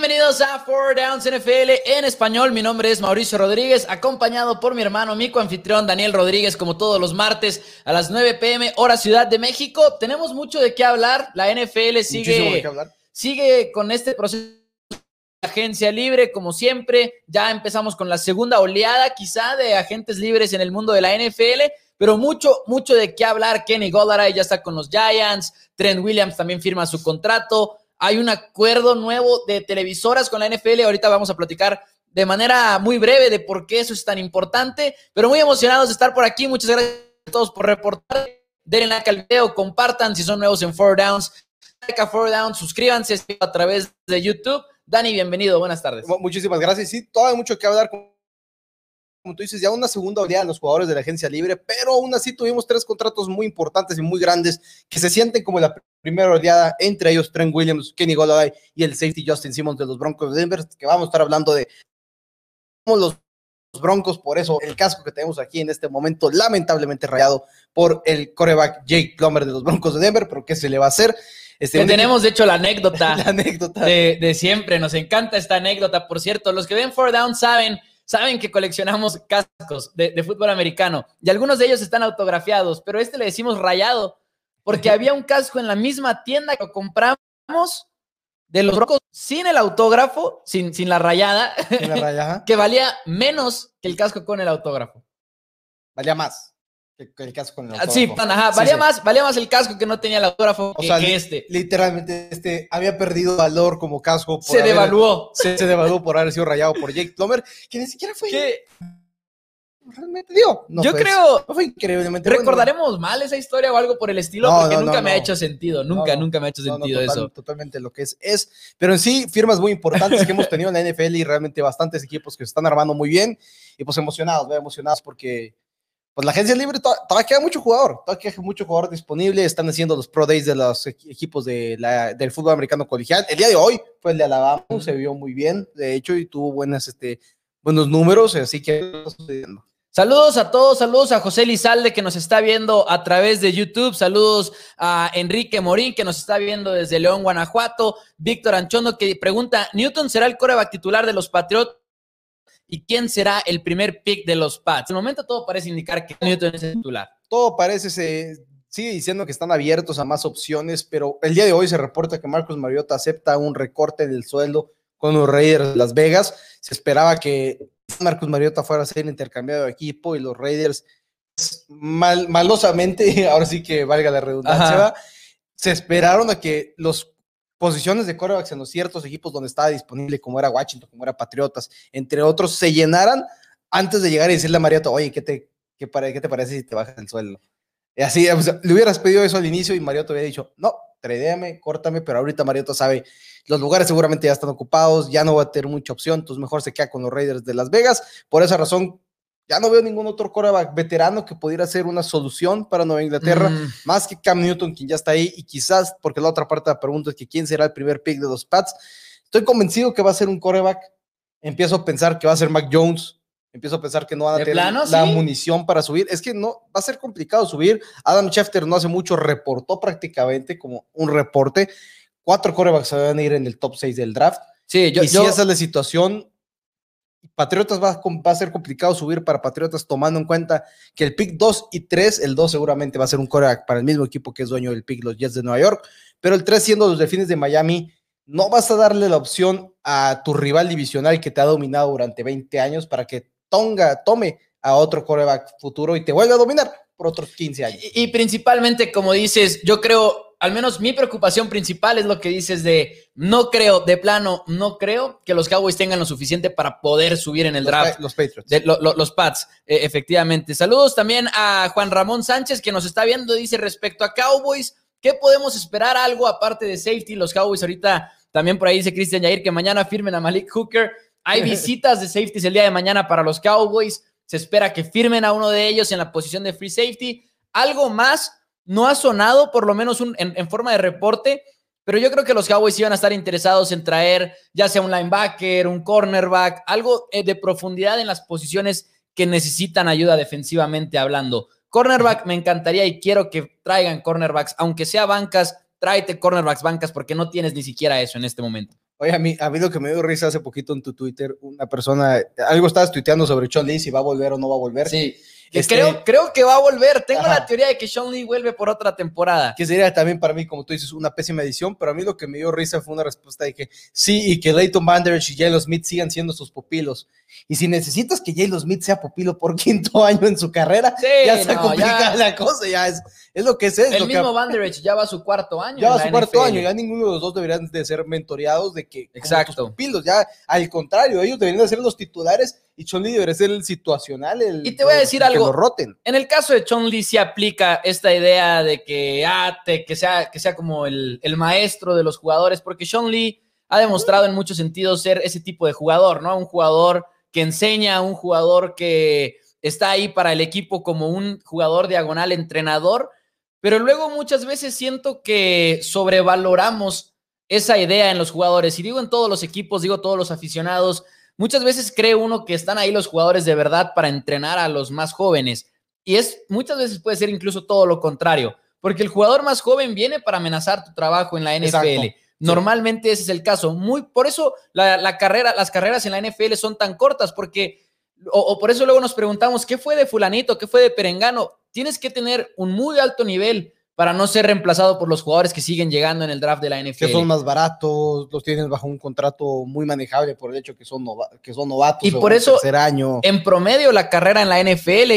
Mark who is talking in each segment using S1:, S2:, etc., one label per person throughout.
S1: bienvenidos a Four Downs NFL en español. Mi nombre es Mauricio Rodríguez, acompañado por mi hermano, mi coanfitrión Daniel Rodríguez, como todos los martes a las 9 pm, hora Ciudad de México. Tenemos mucho de qué hablar. La NFL sigue, sigue con este proceso de agencia libre, como siempre. Ya empezamos con la segunda oleada, quizá, de agentes libres en el mundo de la NFL pero mucho, mucho de qué hablar. Kenny Gollaray ya está con los Giants, Trent Williams también firma su contrato. Hay un acuerdo nuevo de televisoras con la NFL. Ahorita vamos a platicar de manera muy breve de por qué eso es tan importante, pero muy emocionados de estar por aquí. Muchas gracias a todos por reportar. Denle like al video, compartan si son nuevos en Four Downs. Like a Four Downs, suscríbanse a través de YouTube. Dani, bienvenido, buenas tardes.
S2: Muchísimas gracias. Sí, todavía hay mucho que hablar como tú dices, ya una segunda oleada de los jugadores de la agencia libre, pero aún así tuvimos tres contratos muy importantes y muy grandes que se sienten como la primera oleada, entre ellos Trent Williams, Kenny Golladay y el safety Justin Simmons de los Broncos de Denver, que vamos a estar hablando de los Broncos, por eso el casco que tenemos aquí en este momento, lamentablemente rayado por el coreback Jake Plummer de los Broncos de Denver, pero ¿qué se le va a hacer?
S1: Este, tenemos, de hecho, la anécdota, la anécdota. De, de, siempre. Nos encanta esta anécdota. Por cierto, los que ven Four Down saben saben que coleccionamos cascos de, fútbol americano y algunos de ellos están autografiados, pero este le decimos rayado porque había un casco en la misma tienda que compramos de los Broncos sin el autógrafo, sin, sin la rayada, ¿Sin la rayada? que valía menos que el casco con el autógrafo.
S2: Valía más el casco con el
S1: ah, Sí, ajá, valía, Más, valía más el casco que no tenía el autógrafo o sea, este.
S2: Literalmente, este había perdido valor como casco.
S1: se devaluó.
S2: Se, devaluó por haber sido rayado por Jake Plummer, que ni siquiera fue. ¿Qué? Realmente, digo,
S1: no Yo creo. No fue increíblemente ¿Recordaremos mal esa historia o algo por el estilo? porque nunca me ha hecho sentido. Nunca, nunca me ha hecho sentido eso.
S2: Totalmente lo que es, es. Pero en sí, firmas muy importantes que hemos tenido en la NFL y realmente bastantes equipos que se están armando muy bien. Y pues emocionados, emocionados porque pues la agencia libre todavía queda mucho jugador, todavía queda mucho jugador disponible, están haciendo los Pro Days de los equipos de la, del fútbol americano colegial. El día de hoy fue el de Alabama, se vio muy bien, de hecho, y tuvo buenas, este, buenos números, así que...
S1: Saludos a todos, saludos a José Lizalde que nos está viendo a través de YouTube, saludos a Enrique Morín que nos está viendo desde León, Guanajuato, Víctor Anchondo que pregunta, ¿Newton será el coreback titular de los Patriotas? ¿Y quién será el primer pick de los Pats? El momento todo parece indicar que Newton es el titular.
S2: Todo parece, se sigue diciendo que están abiertos a más opciones, pero el día de hoy se reporta que Marcos Mariota acepta un recorte del sueldo con los Raiders de Las Vegas. Se esperaba que Marcos Mariota fuera a ser intercambiado de equipo y los Raiders pues, mal, malosamente, ahora sí que valga la redundancia, se esperaron a que los posiciones de corebacks en los ciertos equipos donde estaba disponible, como era Washington, como era Patriotas, entre otros, se llenaran antes de llegar y decirle a Mariota, oye, ¿qué te, qué, qué te parece si te bajas el sueldo? Y así, le hubieras pedido eso al inicio y Mariota hubiera dicho, no, tradéame, córtame, pero ahorita Mariota sabe, los lugares seguramente ya están ocupados, ya no va a tener mucha opción, entonces mejor se queda con los Raiders de Las Vegas. Por esa razón, ya no veo ningún otro coreback veterano que pudiera ser una solución para Nueva Inglaterra, mm. más que Cam Newton, quien ya está ahí, y quizás, porque la otra parte de la pregunta es que quién será el primer pick de los Pats. Estoy convencido que va a ser un coreback. Empiezo a pensar que va a ser Mac Jones. Empiezo a pensar que no van a tener la munición para subir. Es que no, va a ser complicado subir. Adam Schefter no hace mucho reportó prácticamente como un reporte. Cuatro corebacks se van a ir en el top 6 del draft. Sí, yo, y si esa es la situación, Patriotas va, a ser complicado subir para Patriotas tomando en cuenta que el pick 2 y 3, el 2 seguramente va a ser un coreback para el mismo equipo que es dueño del pick, los Jets de Nueva York, pero el 3 siendo los Delfines de Miami, no vas a darle la opción a tu rival divisional que te ha dominado durante 20 años para que Tonga tome a otro coreback futuro y te vuelva a dominar por otros 15 años.
S1: y principalmente, como dices, yo creo al menos mi preocupación principal es lo que dices de no creo, de plano, no creo que los Cowboys tengan lo suficiente para poder subir en el draft.
S2: Los Patriots.
S1: los Pats, eh, efectivamente. Saludos también a Juan Ramón Sánchez que nos está viendo, dice respecto a Cowboys, ¿qué podemos esperar algo aparte de safety? Los Cowboys ahorita, también por ahí dice Cristian Yair que mañana firmen a Malik Hooker. Hay visitas de safeties el día de mañana para los Cowboys. Se espera que firmen a uno de ellos en la posición de free safety. Algo más no ha sonado, por lo menos en, forma de reporte, pero yo creo que los Cowboys iban a estar interesados en traer ya sea un linebacker, un cornerback, algo eh, de profundidad en las posiciones que necesitan ayuda defensivamente hablando. Cornerback me encantaría y quiero que traigan cornerbacks, aunque sea bancas, tráete cornerbacks bancas porque no tienes ni siquiera eso en este momento.
S2: Oye, a mí, a mí lo que me dio risa hace poquito en tu Twitter, una persona, algo estabas tuiteando sobre Chon Lee, si va a volver o no va a volver.
S1: Sí. Este, creo, creo que va a volver. Tengo la teoría de que Sean Lee vuelve por otra temporada.
S2: Que sería también para mí, como tú dices, una pésima edición, pero a mí lo que me dio risa fue una respuesta de que sí, y que Leighton Vanderich y Jalen Smith sigan siendo sus pupilos. Y si necesitas que Jalen Smith sea pupilo por quinto año en su carrera, ya se complica la cosa, ya es, es lo que es.
S1: El
S2: mismo
S1: Vanderich ya va a su cuarto año.
S2: Ya va a su cuarto año, ya ninguno de los dos deberían de ser mentoreados de que
S1: Exacto.
S2: pupilos, ya al contrario, ellos deberían de ser los titulares y Chon Lee debería ser el situacional, el
S1: y te voy a decir algo.
S2: roten.
S1: En el caso de Chon Lee se aplica esta idea de que, ah, que, sea, que sea como el, el maestro de los jugadores, porque Sean Lee ha demostrado en muchos sentidos ser ese tipo de jugador, ¿no? Un jugador que enseña, un jugador que está ahí para el equipo como un jugador diagonal entrenador, pero luego muchas veces siento que sobrevaloramos esa idea en los jugadores, y digo en todos los equipos, digo todos los aficionados, Muchas veces cree uno que están ahí los jugadores de verdad para entrenar a los más jóvenes. Y es muchas veces puede ser incluso todo lo contrario, porque el jugador más joven viene para amenazar tu trabajo en la NFL. Normalmente ese es el caso. Muy, por eso la, carrera, las carreras en la NFL son tan cortas, porque, o, por eso luego nos preguntamos, ¿qué fue de fulanito? ¿Qué fue de Perengano? Tienes que tener un muy alto nivel para no ser reemplazado por los jugadores que siguen llegando en el draft de la NFL.
S2: Que son más baratos, los tienes bajo un contrato muy manejable por el hecho que son, que son novatos.
S1: Y por eso,
S2: año.
S1: en promedio, la carrera en la NFL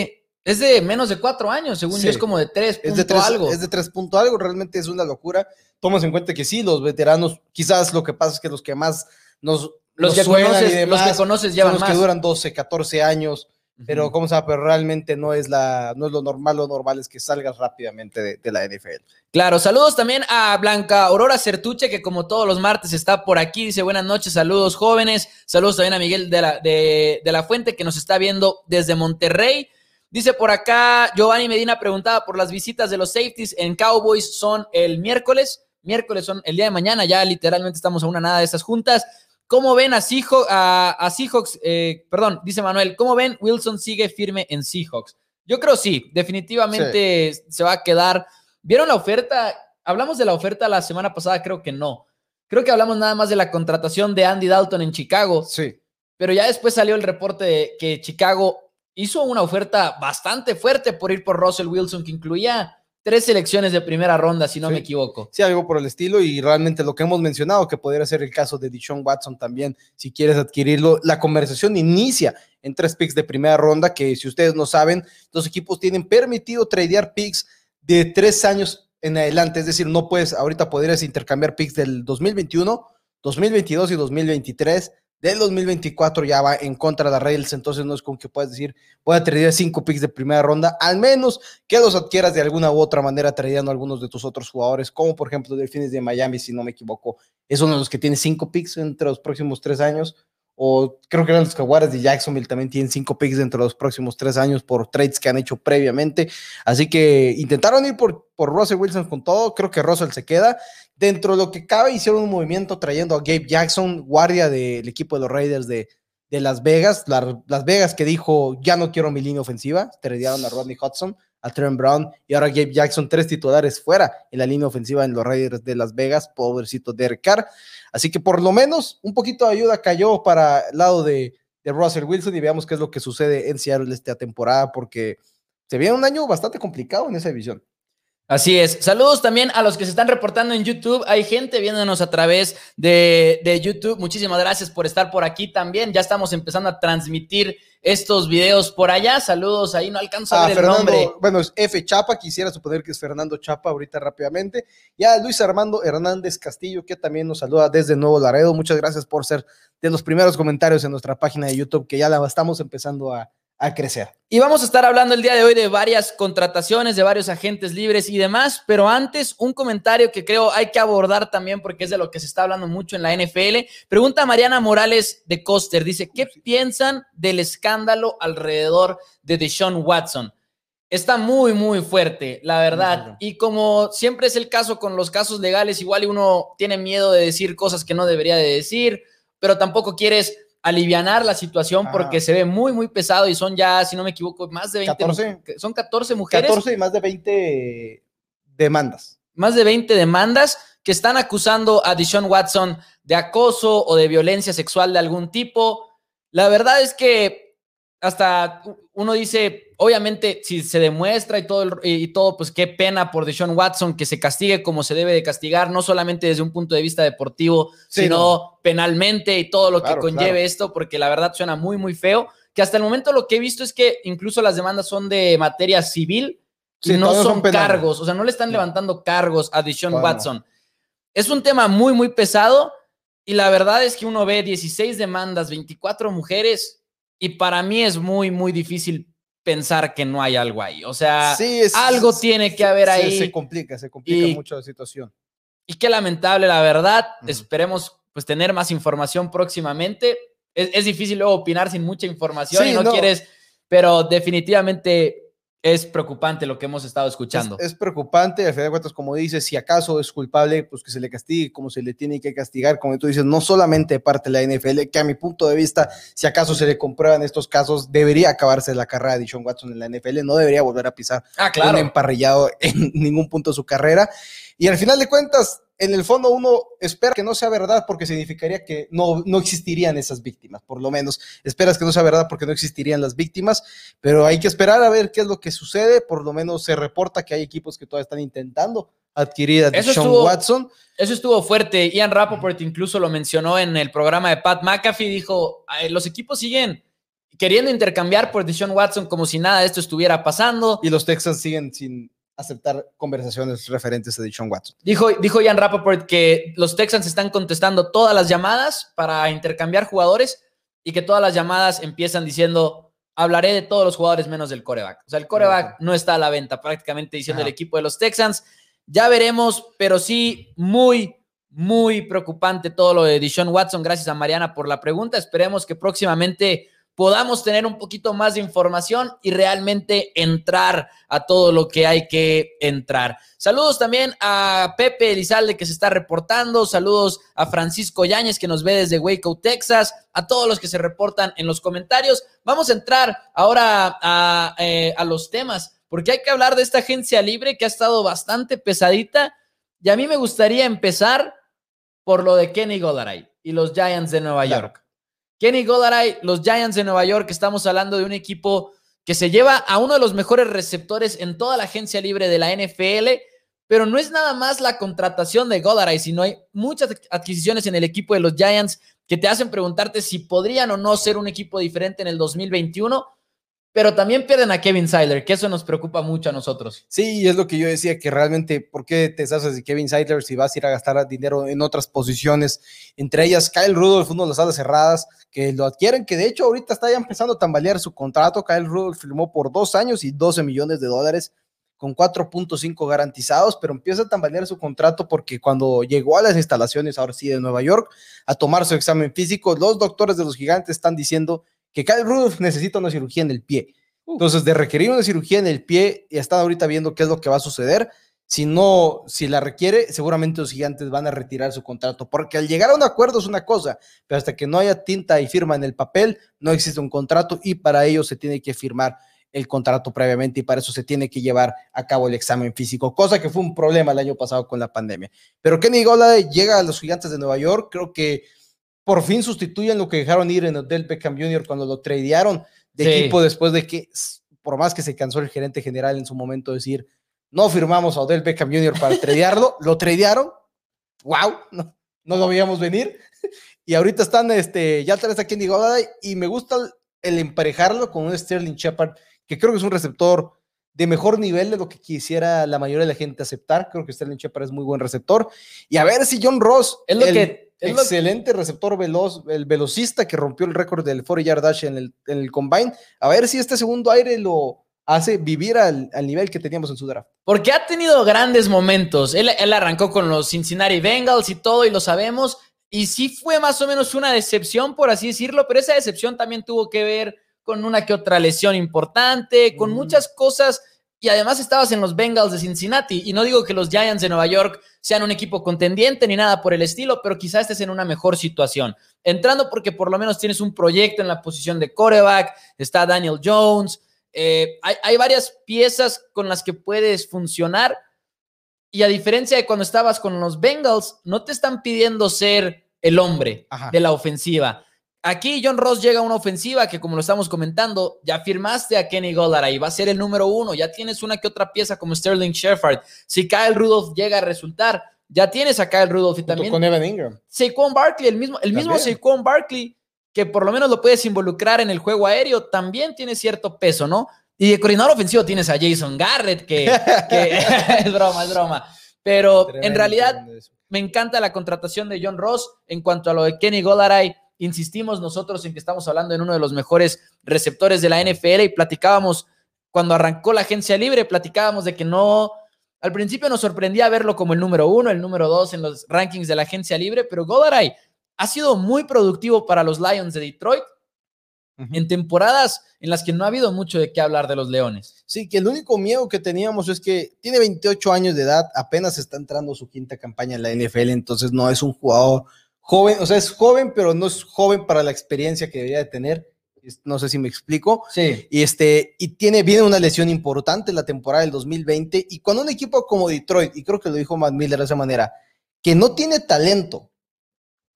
S1: es de menos de cuatro años, según yo es como de tres
S2: es de tres, algo. Es de tres punto algo, realmente es una locura. Tomas en cuenta que sí, los veteranos, quizás lo que pasa es que los que más nos...
S1: Los, que, conoces, los que conoces llevan
S2: los
S1: que
S2: duran 12, 14 años pero, ¿cómo se llama? Pero realmente no es, la, no es lo normal, lo normal es que salgas rápidamente de, la NFL.
S1: Claro, saludos también a Blanca Aurora Certuche, que como todos los martes está por aquí, dice buenas noches, saludos jóvenes, saludos también a Miguel de la, de, la Fuente, que nos está viendo desde Monterrey. Dice por acá, Giovanni Medina preguntaba por las visitas de los safeties en Cowboys, son el miércoles, miércoles son el día de mañana, ya literalmente estamos a una nada de esas juntas. ¿Cómo ven a, Seahawks? A, Seahawks eh, perdón, dice Manuel, ¿cómo ven Wilson sigue firme en Seahawks? Yo creo sí, definitivamente se va a quedar. ¿Vieron la oferta? Hablamos de la oferta la semana pasada, creo que no. Creo que hablamos nada más de la contratación de Andy Dalton en Chicago.
S2: Sí.
S1: Pero ya después salió el reporte de que Chicago hizo una oferta bastante fuerte por ir por Russell Wilson, que incluía tres selecciones de primera ronda, si no me equivoco.
S2: Sí, algo por el estilo y realmente lo que hemos mencionado, que podría ser el caso de Dishon Watson también, si quieres adquirirlo, la conversación inicia en tres picks de primera ronda, que si ustedes no saben, los equipos tienen permitido tradear picks de tres años en adelante, es decir, no puedes, ahorita podrías intercambiar picks del 2021, 2022 y 2023 del 2024 ya va en contra de Rails, entonces no es como que puedas decir, voy a traer cinco picks de primera ronda, al menos que los adquieras de alguna u otra manera trayendo algunos de tus otros jugadores, como por ejemplo Delfines de Miami, si no me equivoco, es uno de los que tiene cinco picks entre los próximos tres años, o creo que eran los Jaguares de Jacksonville también tienen cinco picks dentro de los próximos tres años por trades que han hecho previamente. Así que intentaron ir por, por Russell Wilson con todo. Creo que Russell se queda. Dentro de lo que cabe, hicieron un movimiento trayendo a Gabe Jackson, guardia del equipo de los Raiders de, de Las Vegas. Las Vegas que dijo, ya no quiero mi línea ofensiva. Tradearon a Rodney Hudson, a Trent Brown y ahora Gabe Jackson, tres titulares fuera en la línea ofensiva en los Raiders de Las Vegas. Pobrecito Derek Carr. Así que por lo menos un poquito de ayuda cayó para el lado de, Russell Wilson y veamos qué es lo que sucede en Seattle esta temporada porque se viene un año bastante complicado en esa división.
S1: Así es. Saludos también a los que se están reportando en YouTube. Hay gente viéndonos a través de, de, YouTube. Muchísimas gracias por estar por aquí también. Ya estamos empezando a transmitir estos videos por allá. Saludos, ahí no alcanzo a ver el nombre.
S2: Bueno, es F Chapa, quisiera suponer que es Fernando Chapa ahorita rápidamente. Ya Luis Armando Hernández Castillo, que también nos saluda desde Nuevo Laredo. Muchas gracias por ser de los primeros comentarios en nuestra página de YouTube, que ya la estamos empezando a, a crecer.
S1: Y vamos a estar hablando el día de hoy de varias contrataciones, de varios agentes libres y demás, pero antes un comentario que creo hay que abordar también porque es de lo que se está hablando mucho en la NFL. Pregunta Mariana Morales de Coster, dice, ¿qué piensan del escándalo alrededor de Deshaun Watson? Está muy, muy fuerte, la verdad. Y como siempre es el caso con los casos legales, igual uno tiene miedo de decir cosas que no debería de decir, pero tampoco quieres alivianar la situación porque se ve muy, muy pesado y son ya, si no me equivoco, más de 20.
S2: 14,
S1: son 14 mujeres.
S2: 14 y más de 20 demandas.
S1: Más de 20 demandas, que están acusando a Deshaun Watson de acoso o de violencia sexual de algún tipo. La verdad es que hasta uno dice, obviamente, si se demuestra y todo, y todo, pues qué pena por Deshaun Watson que se castigue como se debe de castigar, no solamente desde un punto de vista deportivo, sino penalmente y todo lo que conlleve esto, porque la verdad suena muy, muy feo. Que hasta el momento lo que he visto es que incluso las demandas son de materia civil y no son, cargos, o sea, no le están levantando cargos a Deshaun Watson. Es un tema muy, muy pesado y la verdad es que uno ve 16 demandas, 24 mujeres y para mí es muy, muy difícil pensar que no hay algo ahí. O sea, algo tiene que haber ahí.
S2: Se complica, se complica mucho la situación.
S1: Y qué lamentable, la verdad. Esperemos pues tener más información próximamente. Es, difícil luego opinar sin mucha información y no, no, quieres, pero definitivamente es preocupante lo que hemos estado escuchando.
S2: Es, preocupante, al final de cuentas, como dices, si acaso es culpable, pues que se le castigue como se le tiene que castigar, como tú dices, no solamente de parte de la NFL, que a mi punto de vista, si acaso se le comprueban estos casos, debería acabarse la carrera de Sean Watson en la NFL, no debería volver a pisar
S1: ah, claro.
S2: un emparrillado en ningún punto de su carrera. Y al final de cuentas, en el fondo uno espera que no sea verdad porque significaría que no, no existirían esas víctimas, por lo menos. Esperas que no sea verdad porque no existirían las víctimas, pero hay que esperar a ver qué es lo que sucede. Por lo menos se reporta que hay equipos que todavía están intentando adquirir a Sean Watson.
S1: Eso estuvo fuerte. Ian Rappaport incluso lo mencionó en el programa de Pat McAfee. Dijo, los equipos siguen queriendo intercambiar por Deshaun Watson como si nada de esto estuviera pasando.
S2: Y los Texans siguen sin aceptar conversaciones referentes a Deshaun Watson.
S1: Dijo, dijo Ian Rappaport que los Texans están contestando todas las llamadas para intercambiar jugadores y que todas las llamadas empiezan diciendo, hablaré de todos los jugadores menos del coreback. O sea, el coreback no está a la venta, prácticamente diciendo el equipo de los Texans. Ya veremos, pero sí, muy, muy preocupante todo lo de Deshaun Watson. Gracias a Mariana por la pregunta. Esperemos que próximamente podamos tener un poquito más de información y realmente entrar a todo lo que hay que entrar. Saludos también a Pepe Elizalde que se está reportando, saludos a Francisco Yáñez que nos ve desde Waco, Texas, a todos los que se reportan en los comentarios. Vamos a entrar ahora a, eh, a los temas, porque hay que hablar de esta agencia libre que ha estado bastante pesadita y a mí me gustaría empezar por lo de Kenny Gollaray y los Giants de Nueva York. Kenny Gollaray, los Giants de Nueva York, estamos hablando de un equipo que se lleva a uno de los mejores receptores en toda la agencia libre de la NFL, pero no es nada más la contratación de Gollaray, sino hay muchas adquisiciones en el equipo de los Giants que te hacen preguntarte si podrían o no ser un equipo diferente en el 2021 pero también pierden a Kevin Seidler, que eso nos preocupa mucho a nosotros.
S2: Sí, es lo que yo decía, que realmente, ¿por qué te deshaces de Kevin Seidler si vas a ir a gastar dinero en otras posiciones? Entre ellas, Kyle Rudolph, uno de las alas cerradas, que lo adquieren, que de hecho ahorita está ya empezando a tambalear su contrato. Kyle Rudolph firmó por dos años y 12 millones de dólares con 4.5 garantizados, pero empieza a tambalear su contrato porque cuando llegó a las instalaciones, ahora sí, de Nueva York, a tomar su examen físico, los doctores de los gigantes están diciendo que Kyle Rudolph necesita una cirugía en el pie. Uh. Entonces, de requerir una cirugía en el pie, y están ahorita viendo qué es lo que va a suceder. Si no, si la requiere, seguramente los gigantes van a retirar su contrato, porque al llegar a un acuerdo es una cosa, pero hasta que no haya tinta y firma en el papel, no existe un contrato y para ello se tiene que firmar el contrato previamente y para eso se tiene que llevar a cabo el examen físico, cosa que fue un problema el año pasado con la pandemia. Pero Kenny Gola llega a los gigantes de Nueva York, creo que por fin sustituyen lo que dejaron ir en Odell Beckham Jr. cuando lo tradearon de equipo después de que, por más que se cansó el gerente general en su momento de decir, no firmamos a Odell Beckham Jr. para tradearlo, lo tradearon, wow, no, no lo veíamos venir, y ahorita están, este, ya traes aquí en Golladay, y me gusta el, emparejarlo con un Sterling Shepard, que creo que es un receptor de mejor nivel de lo que quisiera la mayoría de la gente aceptar. Creo que Sterling Shepard es muy buen receptor. Y a ver si John Ross.
S1: Es lo que
S2: Excelente receptor veloz, el velocista que rompió el récord del 4 yard dash en el, en el combine. A ver si este segundo aire lo hace vivir al, nivel que teníamos en su draft.
S1: Porque ha tenido grandes momentos. Él, él, arrancó con los Cincinnati Bengals y todo, y lo sabemos. Y sí fue más o menos una decepción, por así decirlo, pero esa decepción también tuvo que ver con una que otra lesión importante, con muchas cosas y además estabas en los Bengals de Cincinnati. Y no digo que los Giants de Nueva York sean un equipo contendiente ni nada por el estilo, pero quizás estés en una mejor situación. Entrando porque por lo menos tienes un proyecto en la posición de coreback, está Daniel Jones, eh, hay, hay varias piezas con las que puedes funcionar, Y a diferencia de cuando estabas con los Bengals, no te están pidiendo ser el hombre
S2: Ajá.
S1: de la ofensiva. Aquí John Ross llega a una ofensiva que, como lo estamos comentando, ya firmaste a Kenny Golladay, va a ser el número uno, ya tienes una que otra pieza como Sterling Shepard. Si Kyle Rudolph llega a resultar, ya tienes a Kyle Rudolph y también
S2: con Evan Ingram.
S1: Saquon Barkley, el mismo, el mismo
S2: También.
S1: Saquon Barkley, que por lo menos lo puedes involucrar en el juego aéreo, también tiene cierto peso, ¿no? Y de coordinador ofensivo tienes a Jason Garrett, que, que- es broma, es broma. Pero en realidad me encanta la contratación de John Ross. En cuanto a lo de Kenny Golladay, insistimos nosotros en que estamos hablando en uno de los mejores receptores de la NFL y platicábamos cuando arrancó la agencia libre, platicábamos de que no, al principio nos sorprendía verlo como el número uno, el número dos en los rankings de la agencia libre, pero Golladay ha sido muy productivo para los Lions de Detroit en temporadas en las que no ha habido mucho de qué hablar de los Leones.
S2: Sí, que el único miedo que teníamos es que tiene 28 años de edad, apenas está entrando su quinta campaña en la NFL, entonces no es un jugador joven, o sea, es joven, pero no es joven para la experiencia que debería de tener. No sé si me explico.
S1: Sí.
S2: Y este, y tiene, viene una lesión importante la temporada del 2020. Y cuando un equipo como Detroit, y creo que lo dijo Matt Miller de esa manera, que no tiene talento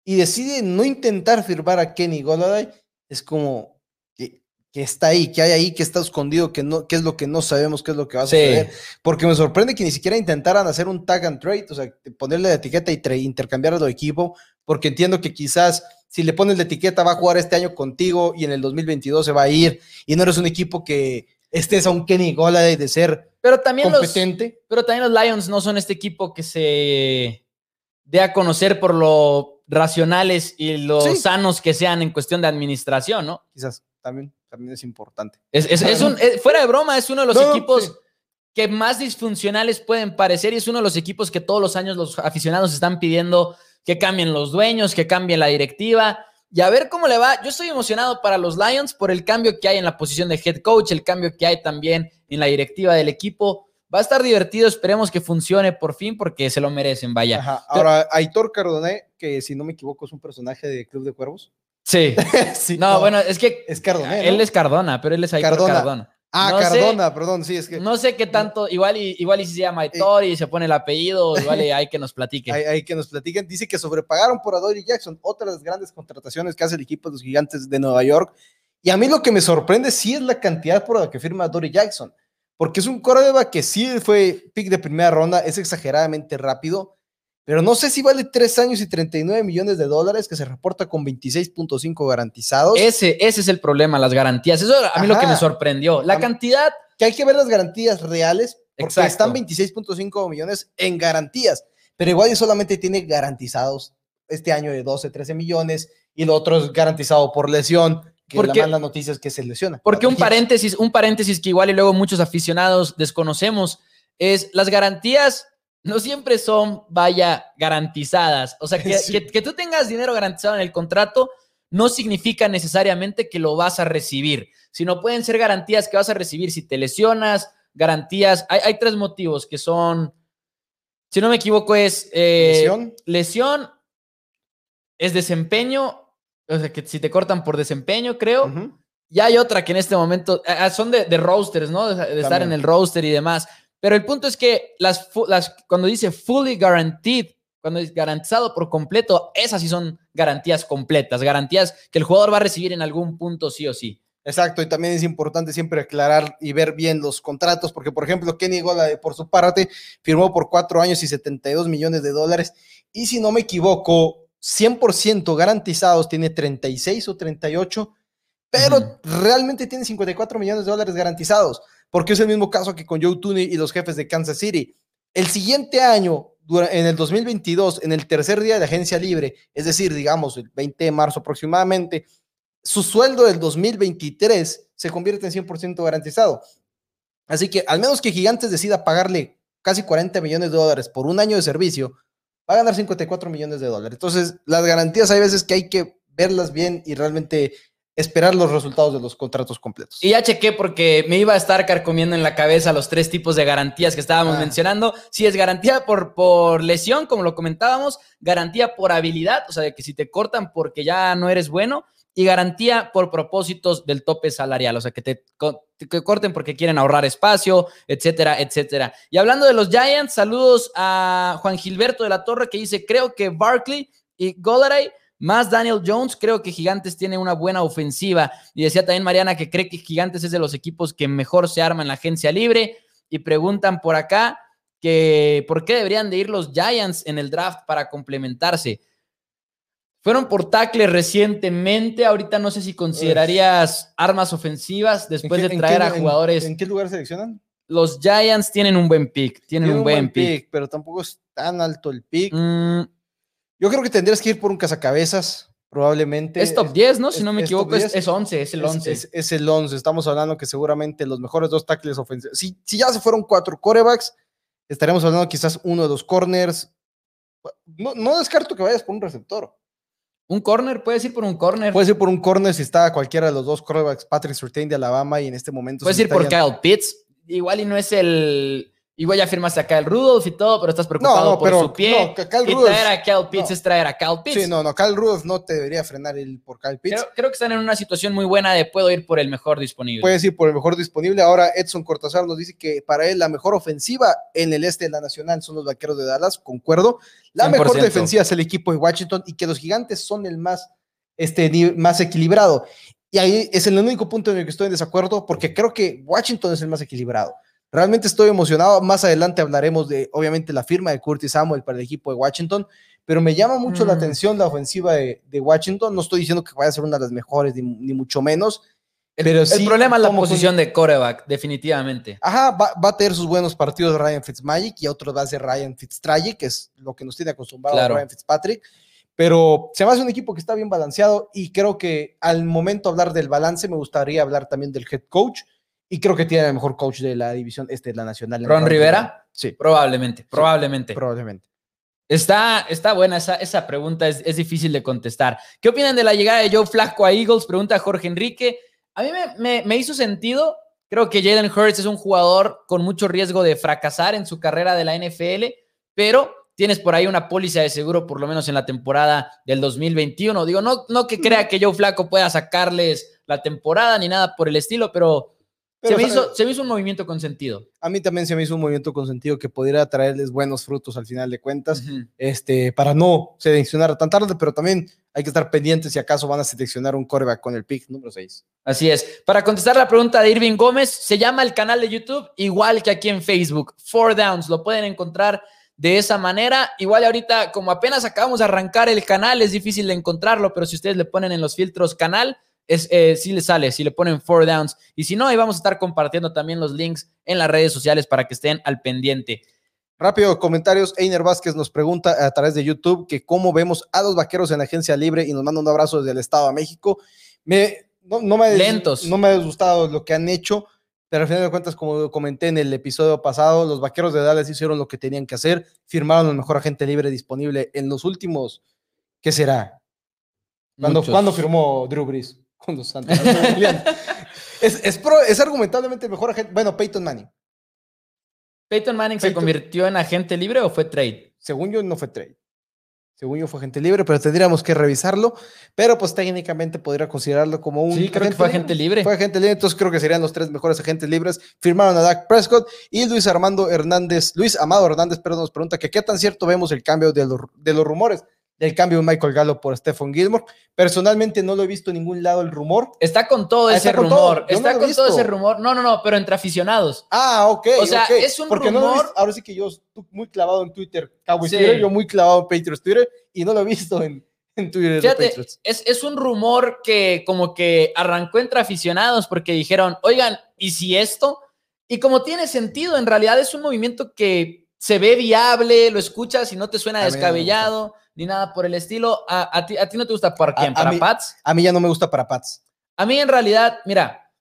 S2: y decide no intentar firmar a Kenny Golladay, es como que, que está ahí, que hay ahí, que está escondido, que no, que es lo que no sabemos, qué es lo que va a
S1: Sí.
S2: suceder. Porque me sorprende que ni siquiera intentaran hacer un tag and trade, o sea, ponerle la etiqueta y intercambiarlo de equipo, porque entiendo que quizás si le pones la etiqueta va a jugar este año contigo y en el 2022 se va a ir y no eres un equipo que estés a un Kenny Golladay de ser
S1: Pero también los,
S2: competente.
S1: Pero también los Lions no son este equipo que se dé a conocer por lo racionales y lo
S2: Sí.
S1: sanos que sean en cuestión de administración, ¿no?
S2: Quizás también, también es importante.
S1: Es, es- es un, fuera de broma, es uno de los
S2: No,
S1: equipos
S2: sí.
S1: que más disfuncionales pueden parecer y es uno de los equipos que todos los años los aficionados están pidiendo que cambien los dueños, que cambie la directiva. Y a ver cómo le va. Yo estoy emocionado para los Lions por el cambio que hay en la posición de head coach, el cambio que hay también en la directiva del equipo. Va a estar divertido, esperemos que funcione por fin porque se lo merecen, vaya.
S2: Ajá. Ahora, Aitor Cardoné, que si no me equivoco es un personaje de Club de Cuervos.
S1: Sí.
S2: Sí,
S1: No, bueno, es que
S2: Es Cardoné.
S1: él es Cardona, pero él es Aitor
S2: Cardona.
S1: Cardona.
S2: Ah,
S1: no sé-
S2: Cardona, perdón, sí, es que
S1: No sé qué tanto, igual y, igual y si se llama Aitor y se pone el apellido, igual y hay que nos platique.
S2: hay, hay que nos platiquen. Dice que sobrepagaron por Adoree Jackson, otra de las grandes contrataciones que hace el equipo de los gigantes de Nueva York. Y a mí lo que me sorprende sí es la cantidad por la que firma Adoree Jackson, porque es un coreback que sí fue pick de primera ronda, es exageradamente rápido, pero no sé si vale 3 años y 39 millones de dólares, que se reporta con 26.5 garantizados.
S1: Ese, ese es el problema, las garantías. Eso a mí lo que me sorprendió. La cantidad,
S2: que hay que ver las garantías reales, porque
S1: Exacto.
S2: están 26.5 millones en garantías, pero igual y solamente tiene garantizados este año de 12, 13 millones y lo otro es garantizado por lesión, que
S1: Porque-
S2: la mala noticia es que se lesiona.
S1: porque un paréntesis, un paréntesis que igual y luego muchos aficionados desconocemos, es las garantías no siempre son, vaya, garantizadas. O sea, que,
S2: Sí.
S1: que- que tú tengas dinero garantizado en el contrato no significa necesariamente que lo vas a recibir, sino pueden ser garantías que vas a recibir si te lesionas, garantías. Hay, hay tres motivos que son, si no me equivoco, es eh,
S2: Lesión.
S1: lesión, es desempeño, o sea, que si te cortan por desempeño, creo. Y hay otra que en este momento ah, ah, son de, de roasters, ¿no? De, de estar en el roaster y demás. Pero el punto es que las, las, cuando dice fully guaranteed, cuando es garantizado por completo, esas sí son garantías completas, garantías que el jugador va a recibir en algún punto sí o sí.
S2: Exacto, y también es importante siempre aclarar y ver bien los contratos, porque por ejemplo, Kenny Gola, por su parte, firmó por cuatro años y 72 millones de dólares, y si no me equivoco, 100% garantizados, tiene 36 o 38, pero
S1: Ujú.
S2: realmente tiene 54 millones de dólares garantizados, porque es el mismo caso que con Joe Tooney y los jefes de Kansas City. El siguiente año, en el 2022, en el tercer día de agencia libre, es decir, digamos, el 20 de marzo aproximadamente, su sueldo del 2023 se convierte en 100% garantizado. Así que al menos que Gigantes decida pagarle casi 40 millones de dólares por un año de servicio, va a ganar 54 millones de dólares. Entonces, las garantías hay veces que hay que verlas bien y realmente esperar los resultados de los contratos completos.
S1: Y ya chequé porque me iba a estar carcomiendo en la cabeza los tres tipos de garantías que estábamos
S2: Ah.
S1: mencionando. Si es garantía por, por lesión, como lo comentábamos, garantía por habilidad, o sea, de que si te cortan porque ya no eres bueno, y garantía por propósitos del tope salarial, o sea, que te, que corten porque quieren ahorrar espacio, etcétera, etcétera. Y hablando de los Giants, saludos a Juan Gilberto de la Torre que dice, creo que Barkley y Golladay más Daniel Jones, creo que Gigantes tiene una buena ofensiva. Y decía también Mariana que cree que Gigantes es de los equipos que mejor se arma en la agencia libre. Y preguntan por acá que por qué deberían de ir los Giants en el draft para complementarse. Fueron por tackle recientemente. Ahorita no sé si considerarías armas ofensivas después de traer a jugadores.
S2: En, qué lugar seleccionan?
S1: Los Giants tienen un buen pick. Tienen un, buen, pick.
S2: Pero tampoco es tan alto el pick. Mm, yo creo que tendrías que ir por un cazacabezas, probablemente.
S1: Es top 10, ¿no? Si no me equivoco, es, 11, es el 11.
S2: Es, el 11. Estamos hablando que seguramente los mejores dos tackles ofensivos. Si, si ya se fueron cuatro corebacks, estaríamos hablando quizás uno de dos corners. No, descarto que vayas por un receptor.
S1: Un corner, puedes ir por un corner.
S2: Puedes ir por un corner si está cualquiera de los dos corebacks, Patrick Surtain de Alabama y en este momento.
S1: Puedes ir por Kyle Pitts. Igual y no es el Igual ya firmaste a Kyle Rudolph y todo, pero estás preocupado por su pie. No, Kyle y traer a Kyle Pitts es traer a Kyle Pitts.
S2: Sí, no, no, Kyle Rudolph no te debería frenar el por Kyle Pitts.
S1: Creo, que están en una situación muy buena de puedo ir por el mejor disponible.
S2: Puedes ir por el mejor disponible. Ahora Edson Cortázar nos dice que para él la mejor ofensiva en el este de la Nacional son los Vaqueros de Dallas, concuerdo. La mejor defensiva es el equipo de Washington y que los Gigantes son el más, este, más equilibrado. Y ahí es el único punto en el que estoy en desacuerdo porque creo que Washington es el más equilibrado. Realmente estoy emocionado. Más adelante hablaremos de, obviamente, la firma de Curtis Samuel para el equipo de Washington, pero me llama mucho la mm. atención la ofensiva de, Washington. No estoy diciendo que vaya a ser una de las mejores, ni, mucho menos.
S1: pero el problema es la posición de coreback, definitivamente.
S2: Ajá, va, a tener sus buenos partidos Ryan Fitzmagic y otro va a ser Ryan Fitztragic, que es lo que nos tiene acostumbrado a Ryan Fitzpatrick. Pero se me hace un equipo que está bien balanceado y creo que al momento de hablar del balance me gustaría hablar también del head coach y creo que tiene el mejor coach de la división este de la nacional.
S1: ¿Ron Rivera? Sí. Probablemente, probablemente.
S2: probablemente.
S1: Está, está buena esa, esa pregunta, es, es, difícil de contestar. ¿Qué opinan de la llegada de Joe Flasco a Eagles? Pregunta Jorge Enrique. A mí me, me, me hizo sentido. Creo que Jalen Hurts es un jugador con mucho riesgo de fracasar en su carrera de la NFL, pero tienes por ahí una póliza de seguro, por lo menos en la temporada del 2021. Digo, no, no que crea que Joe Flaco pueda sacarles la temporada ni nada por el estilo, pero se, me hizo, se, me hizo, un movimiento con sentido.
S2: A mí también se me hizo un movimiento con sentido que pudiera traerles buenos frutos al final de cuentas, este, para no seleccionar tan tarde, pero también hay que estar pendientes si acaso van a seleccionar un coreback con el pick número 6.
S1: Así es. Para contestar la pregunta de Irving Gómez, se llama el canal de YouTube igual que aquí en Facebook, Four Downs. Lo pueden encontrar de esa manera. Igual ahorita, como apenas acabamos de arrancar el canal, es difícil de encontrarlo, pero si ustedes le ponen en los filtros canal, es, eh, si le sale, si le ponen four downs. Y si no, ahí vamos a estar compartiendo también los links en las redes sociales para que estén al pendiente.
S2: Rápido, comentarios. Einer Vázquez nos pregunta a través de YouTube que cómo vemos a los vaqueros en la agencia libre y nos manda un abrazo desde el Estado de México. Me, no, me,
S1: Lentos.
S2: no me ha gustado lo que han hecho, pero al final de cuentas, como comenté en el episodio pasado, los vaqueros de Dallas hicieron lo que tenían que hacer, firmaron el mejor agente libre disponible en los últimos, ¿qué será? ¿Cuándo, firmó Drew Brees? Con los Santos. es, es, es, argumentablemente el mejor agente. Bueno, Peyton Manning.
S1: ¿Peyton Manning se convirtió en agente libre o fue trade?
S2: Según yo, no fue trade. Según yo, fue agente libre, pero tendríamos que revisarlo. Pero pues técnicamente podría considerarlo como un.
S1: Sí, creo que fue agente libre.
S2: Fue agente libre, entonces creo que serían los tres mejores agentes libres. Firmaron a Dak Prescott y Luis Armando Hernández, Luis Amado Hernández, perdón, nos pregunta que qué tan cierto vemos el cambio de los, de los rumores del cambio de Michael Gallo por Stephen Gilmore. Personalmente no lo he visto en ningún lado el rumor.
S1: Está con todo ah, ese rumor. Está con todo ese rumor. No, no, no, pero entre aficionados.
S2: Ah, ok.
S1: O sea, es un Porque rumor.
S2: ahora sí que yo estoy muy clavado en Twitter, Cowboys Twitter, yo muy clavado en Patriots Twitter y no lo he visto en, en Twitter.
S1: Fíjate, es, es un rumor que como que arrancó entre aficionados porque dijeron, oigan, ¿y si esto? Y como tiene sentido, en realidad es un movimiento que se ve viable, lo escuchas y no te suena descabellado ni nada por el estilo. ¿A, ti, a ti, no te gusta para quién? ¿Para Pats?
S2: A mí ya no me gusta para Pats.
S1: A mí en realidad, mira,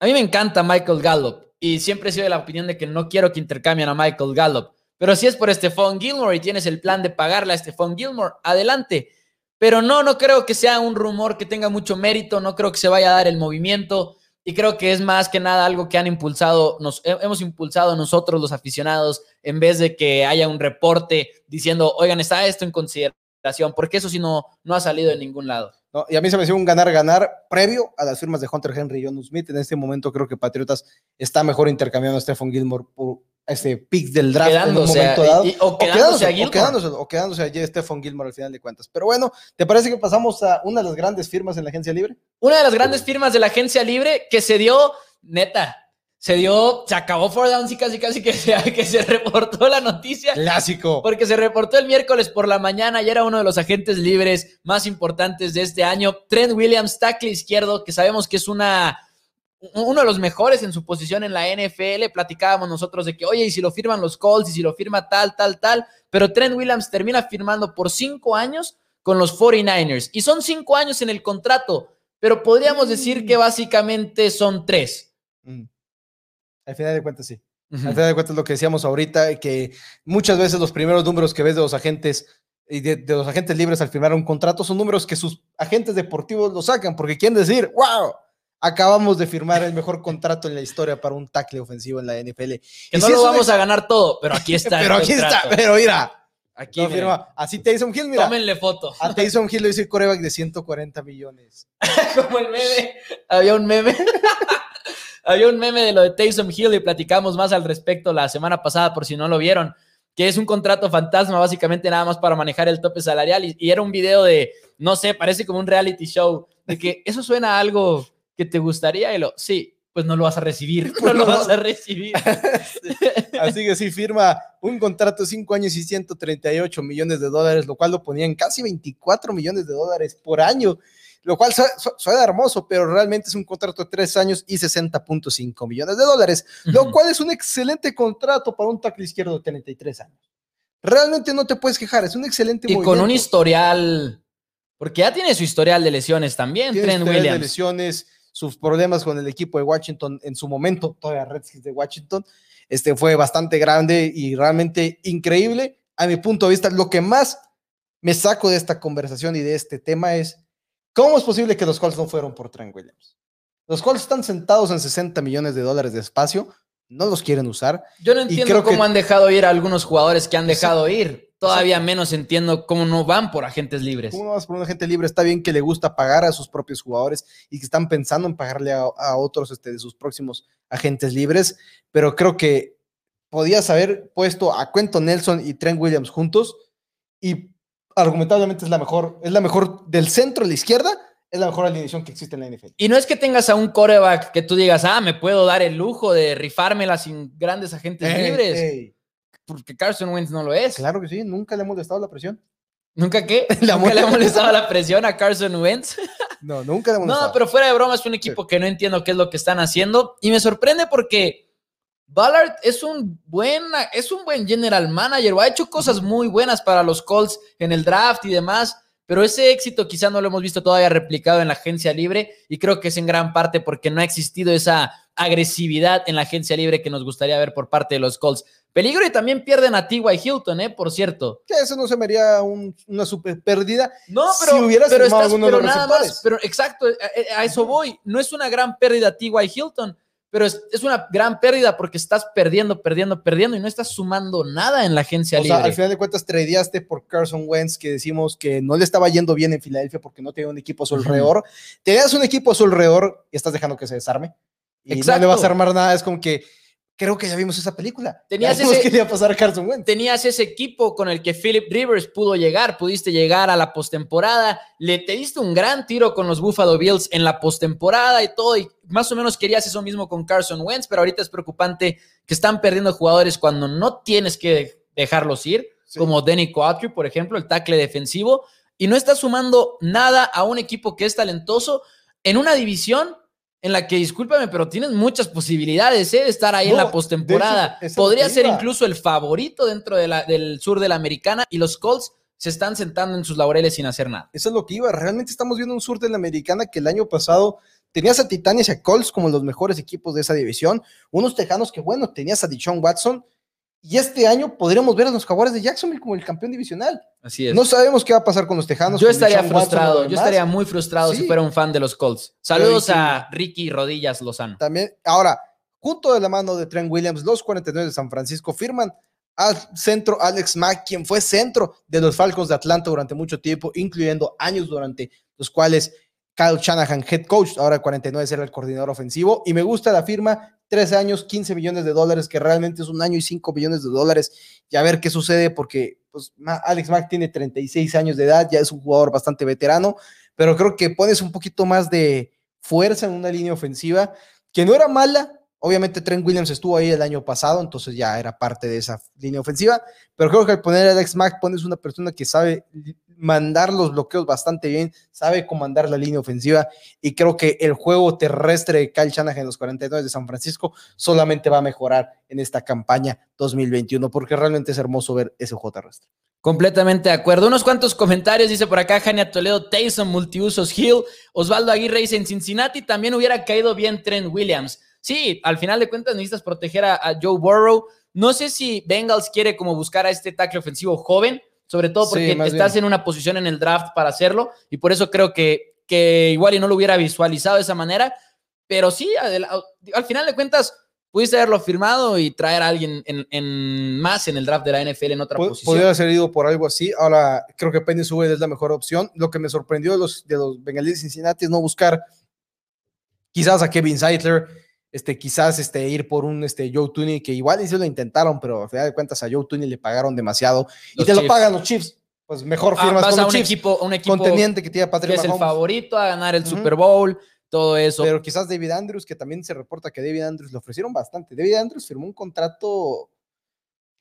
S1: a mí me encanta Michael Gallup y siempre he sido de la opinión de que no quiero que intercambien a Michael Gallup. Pero si es por Stephon Gilmore y tienes el plan de pagarle a Stephon Gilmore, adelante. Pero no, no creo que sea un rumor que tenga mucho mérito, no creo que se vaya a dar el movimiento y creo que es más que nada algo que han impulsado, nos hemos impulsado nosotros los aficionados en vez de que haya un reporte diciendo, oigan, está esto en consideración, porque eso sí no, no ha salido de ningún lado.
S2: ¿no? Y a mí se me hacía un ganar-ganar previo a las firmas de Hunter Henry y John Smith. En este momento creo que Patriotas está mejor intercambiando a Stephen Gilmore por este pick del draft en un
S1: a-
S2: momento dado.
S1: y- y- o quedándose a
S2: o
S1: Gilmore.
S2: quedándose, o quedándose a Stephen Gilmore al final de cuentas. Pero bueno, ¿te parece que pasamos a una de las grandes firmas en la agencia libre?
S1: Una de las grandes firmas de la agencia libre que se dio, neta, se dio, se acabó four downs y casi casi que se, que se reportó la noticia.
S2: Clásico.
S1: Porque se reportó el miércoles por la mañana y era uno de los agentes libres más importantes de este año. Trent Williams, tackle izquierdo, que sabemos que es una, uno de los mejores en su posición en la NFL. Platicábamos nosotros de que, oye, y si lo firman los Colts, y si lo firma tal, tal, tal. Pero Trent Williams termina firmando por cinco años con los 49ers. Y son cinco años en el contrato, pero podríamos decir que básicamente son tres.
S2: Mm. Al final de cuentas, sí. Al final de cuentas, lo que decíamos ahorita, que muchas veces los primeros números que ves de los agentes y de, de los agentes libres al firmar un contrato son números que sus agentes deportivos lo sacan, porque quieren decir, wow, acabamos de firmar el mejor contrato en la historia para un tackle ofensivo en la NFL.
S1: Que
S2: Y
S1: no lo vamos a ganar todo, pero aquí está. el
S2: Pero aquí está, pero mira,
S1: Aquí,
S2: no firma. Así Taysom Hill, mira.
S1: Tómenle foto.
S2: A Taysom Hill lo hizo el coreback de 140 millones.
S1: Como el meme. Había un meme. Había un meme de lo de Taysom Hill y platicamos más al respecto la semana pasada, por si no lo vieron, que es un contrato fantasma, básicamente nada más para manejar el tope salarial. Y, y era un video de, no sé, parece como un reality show, de que eso suena a algo que te gustaría y lo, sí, pues no lo vas a recibir, no lo vas a recibir.
S2: Así que sí, firma un contrato de 5 años y 138 millones de dólares, lo cual lo ponía en casi 24 millones de dólares por año, lo cual su- su- suena hermoso, pero realmente es un contrato de 3 años y 60.5 millones de dólares, lo cual es un excelente contrato para un tackle izquierdo de 33 años. Realmente no te puedes quejar, es un excelente
S1: Y con un historial, porque ya tiene su historial de lesiones también, Trent
S2: de
S1: Williams.
S2: lesiones, sus problemas con el equipo de Washington en su momento, todavía Redskins de Washington, este fue bastante grande y realmente increíble. A mi punto de vista, lo que más me saco de esta conversación y de este tema es, ¿cómo es posible que los Colts no fueron por Trent Williams? Los Colts están sentados en 60 millones de dólares de espacio, no los quieren usar.
S1: Yo no
S2: Y
S1: entiendo
S2: creo que-
S1: cómo han dejado ir a algunos jugadores que han dejado ir. Todavía menos entiendo cómo no van por agentes libres.
S2: ¿Cómo no vas por una gente libre? Está bien que le gusta pagar a sus propios jugadores y que están pensando en pagarle a, a otros este, de sus próximos agentes libres, pero creo que podías haber puesto a Quentin Nelson y Trent Williams juntos y argumentablemente es la mejor, es la mejor del centro a la izquierda, es la mejor alineación que existe en la NFL.
S1: Y no es que tengas a un coreback que tú digas, ah, me puedo dar el lujo de rifármela sin grandes agentes
S2: Ey,
S1: libres.
S2: ey,
S1: Porque Carson Wentz no lo es.
S2: claro que sí, nunca le ha molestado la presión.
S1: ¿Nunca qué?
S2: La
S1: ¿Nunca le ha
S2: mole-
S1: molestado la presión a Carson Wentz?
S2: No, nunca le ha molestado.
S1: No, pero fuera de broma, es un equipo que no entiendo qué es lo que están haciendo. Y me sorprende porque Ballard es un buen, es un buen general manager, o ha hecho cosas muy buenas para los Colts en el draft y demás. Pero ese éxito quizá no lo hemos visto todavía replicado en la agencia libre y creo que es en gran parte porque no ha existido esa agresividad en la agencia libre que nos gustaría ver por parte de los Colts. Peligro y también pierden a T.Y. Hilton, ¿eh? Por cierto.
S2: Que eso no se me haría un- una super pérdida.
S1: No,
S2: Si
S1: pero,
S2: hubieras
S1: pero,
S2: firmado
S1: estás- pero nada más, pero exacto, a, a eso voy. No es una gran pérdida T.Y. Hilton, pero es, es una gran pérdida porque estás perdiendo, perdiendo, perdiendo y no estás sumando nada en la agencia
S2: O sea,
S1: libre.
S2: al final de cuentas tradeaste por Carson Wentz, que decimos que no le estaba yendo bien en Filadelfia porque no tenía un equipo a su alrededor. Tenías un equipo a su alrededor y estás dejando que se desarme. Y no
S1: Exacto.
S2: le vas a armar nada. Es como que creo que ya vimos esa película.
S1: Tenías ese-
S2: que le iba a pasar a Carson Wentz.
S1: Tenías ese equipo con el que Philip Rivers pudo llegar, pudiste llegar a la postemporada, le te diste un gran tiro con los Buffalo Bills en la postemporada y todo, y más o menos querías eso mismo con Carson Wentz, pero ahorita es preocupante que están perdiendo jugadores cuando no tienes que dejarlos ir,
S2: Sí.
S1: como Denny Quattro, por ejemplo, el tackle defensivo, y no estás sumando nada a un equipo que es talentoso en una división en la que, discúlpame, pero tienes muchas posibilidades ¿eh? de estar ahí en la postemporada. Podría ser incluso el favorito dentro de la- del sur de la americana y los Colts se están sentando en sus laureles sin hacer nada.
S2: Eso es lo que iba. Realmente estamos viendo un sur de la americana que el año pasado tenías a Titanes y a Colts como los mejores equipos de esa división. Unos tejanos que, bueno, tenías a Deshaun Watson. Y este año podríamos ver a los Jaguares de Jacksonville como el campeón divisional.
S1: Así es.
S2: No sabemos qué va a pasar con los tejanos.
S1: yo estaría frustrado, yo estaría muy frustrado si fuera un fan de los Colts. Saludos a Ricky Rodillas Lozano.
S2: También, ahora, junto de la mano de Trent Williams, los 49 de San Francisco firman al centro Alex Mack, quien fue centro de los Falcons de Atlanta durante mucho tiempo, incluyendo años durante los cuales Kyle Shanahan, head coach, ahora 49 será el coordinador ofensivo, y me gusta la firma, 13 años, 15 millones de dólares, que realmente es un año y 5 millones de dólares, y a ver qué sucede, porque pues, Alex Mack tiene 36 años de edad, ya es un jugador bastante veterano, pero creo que pones un poquito más de fuerza en una línea ofensiva, que no era mala, Obviamente Trent Williams estuvo ahí el año pasado, entonces ya era parte de esa línea ofensiva, pero creo que al poner a Alex Mack pones una persona que sabe mandar los bloqueos bastante bien, sabe comandar la línea ofensiva y creo que el juego terrestre de Kyle Shanahan en los 49 de San Francisco solamente va a mejorar en esta campaña 2021 porque realmente es hermoso ver ese juego terrestre.
S1: Completamente de acuerdo. Unos cuantos comentarios, dice por acá Jania Toledo, Tyson, Multiusos Hill, Osvaldo Aguirre dice en Cincinnati también hubiera caído bien Trent Williams sí, al final de cuentas necesitas proteger a, Joe Burrow. No sé si Bengals quiere como buscar a este tackle ofensivo joven, sobre todo porque estás en una posición en el draft para hacerlo y por eso creo que, que igual y no lo hubiera visualizado de esa manera, pero sí, al, final de cuentas pudiste haberlo firmado y traer a alguien en, más en el draft de la NFL en otra posición.
S2: Podría ser ido por algo así. Ahora creo que Penny Sube es la mejor opción. Lo que me sorprendió de los, de los Bengalíes de Cincinnati es no buscar quizás a Kevin Seidler, este, quizás este, ir por un este, Joe Tooney, que igual sí lo intentaron, pero a final de cuentas a Joe Tooney le pagaron demasiado y te lo pagan los Chiefs. Pues mejor ah, firmas
S1: con a un equipo, un equipo
S2: conteniente que tiene
S1: Patrick que es el favorito a ganar el Super Bowl, todo eso.
S2: Pero quizás David Andrews, que también se reporta que David Andrews le ofrecieron bastante. David Andrews firmó un contrato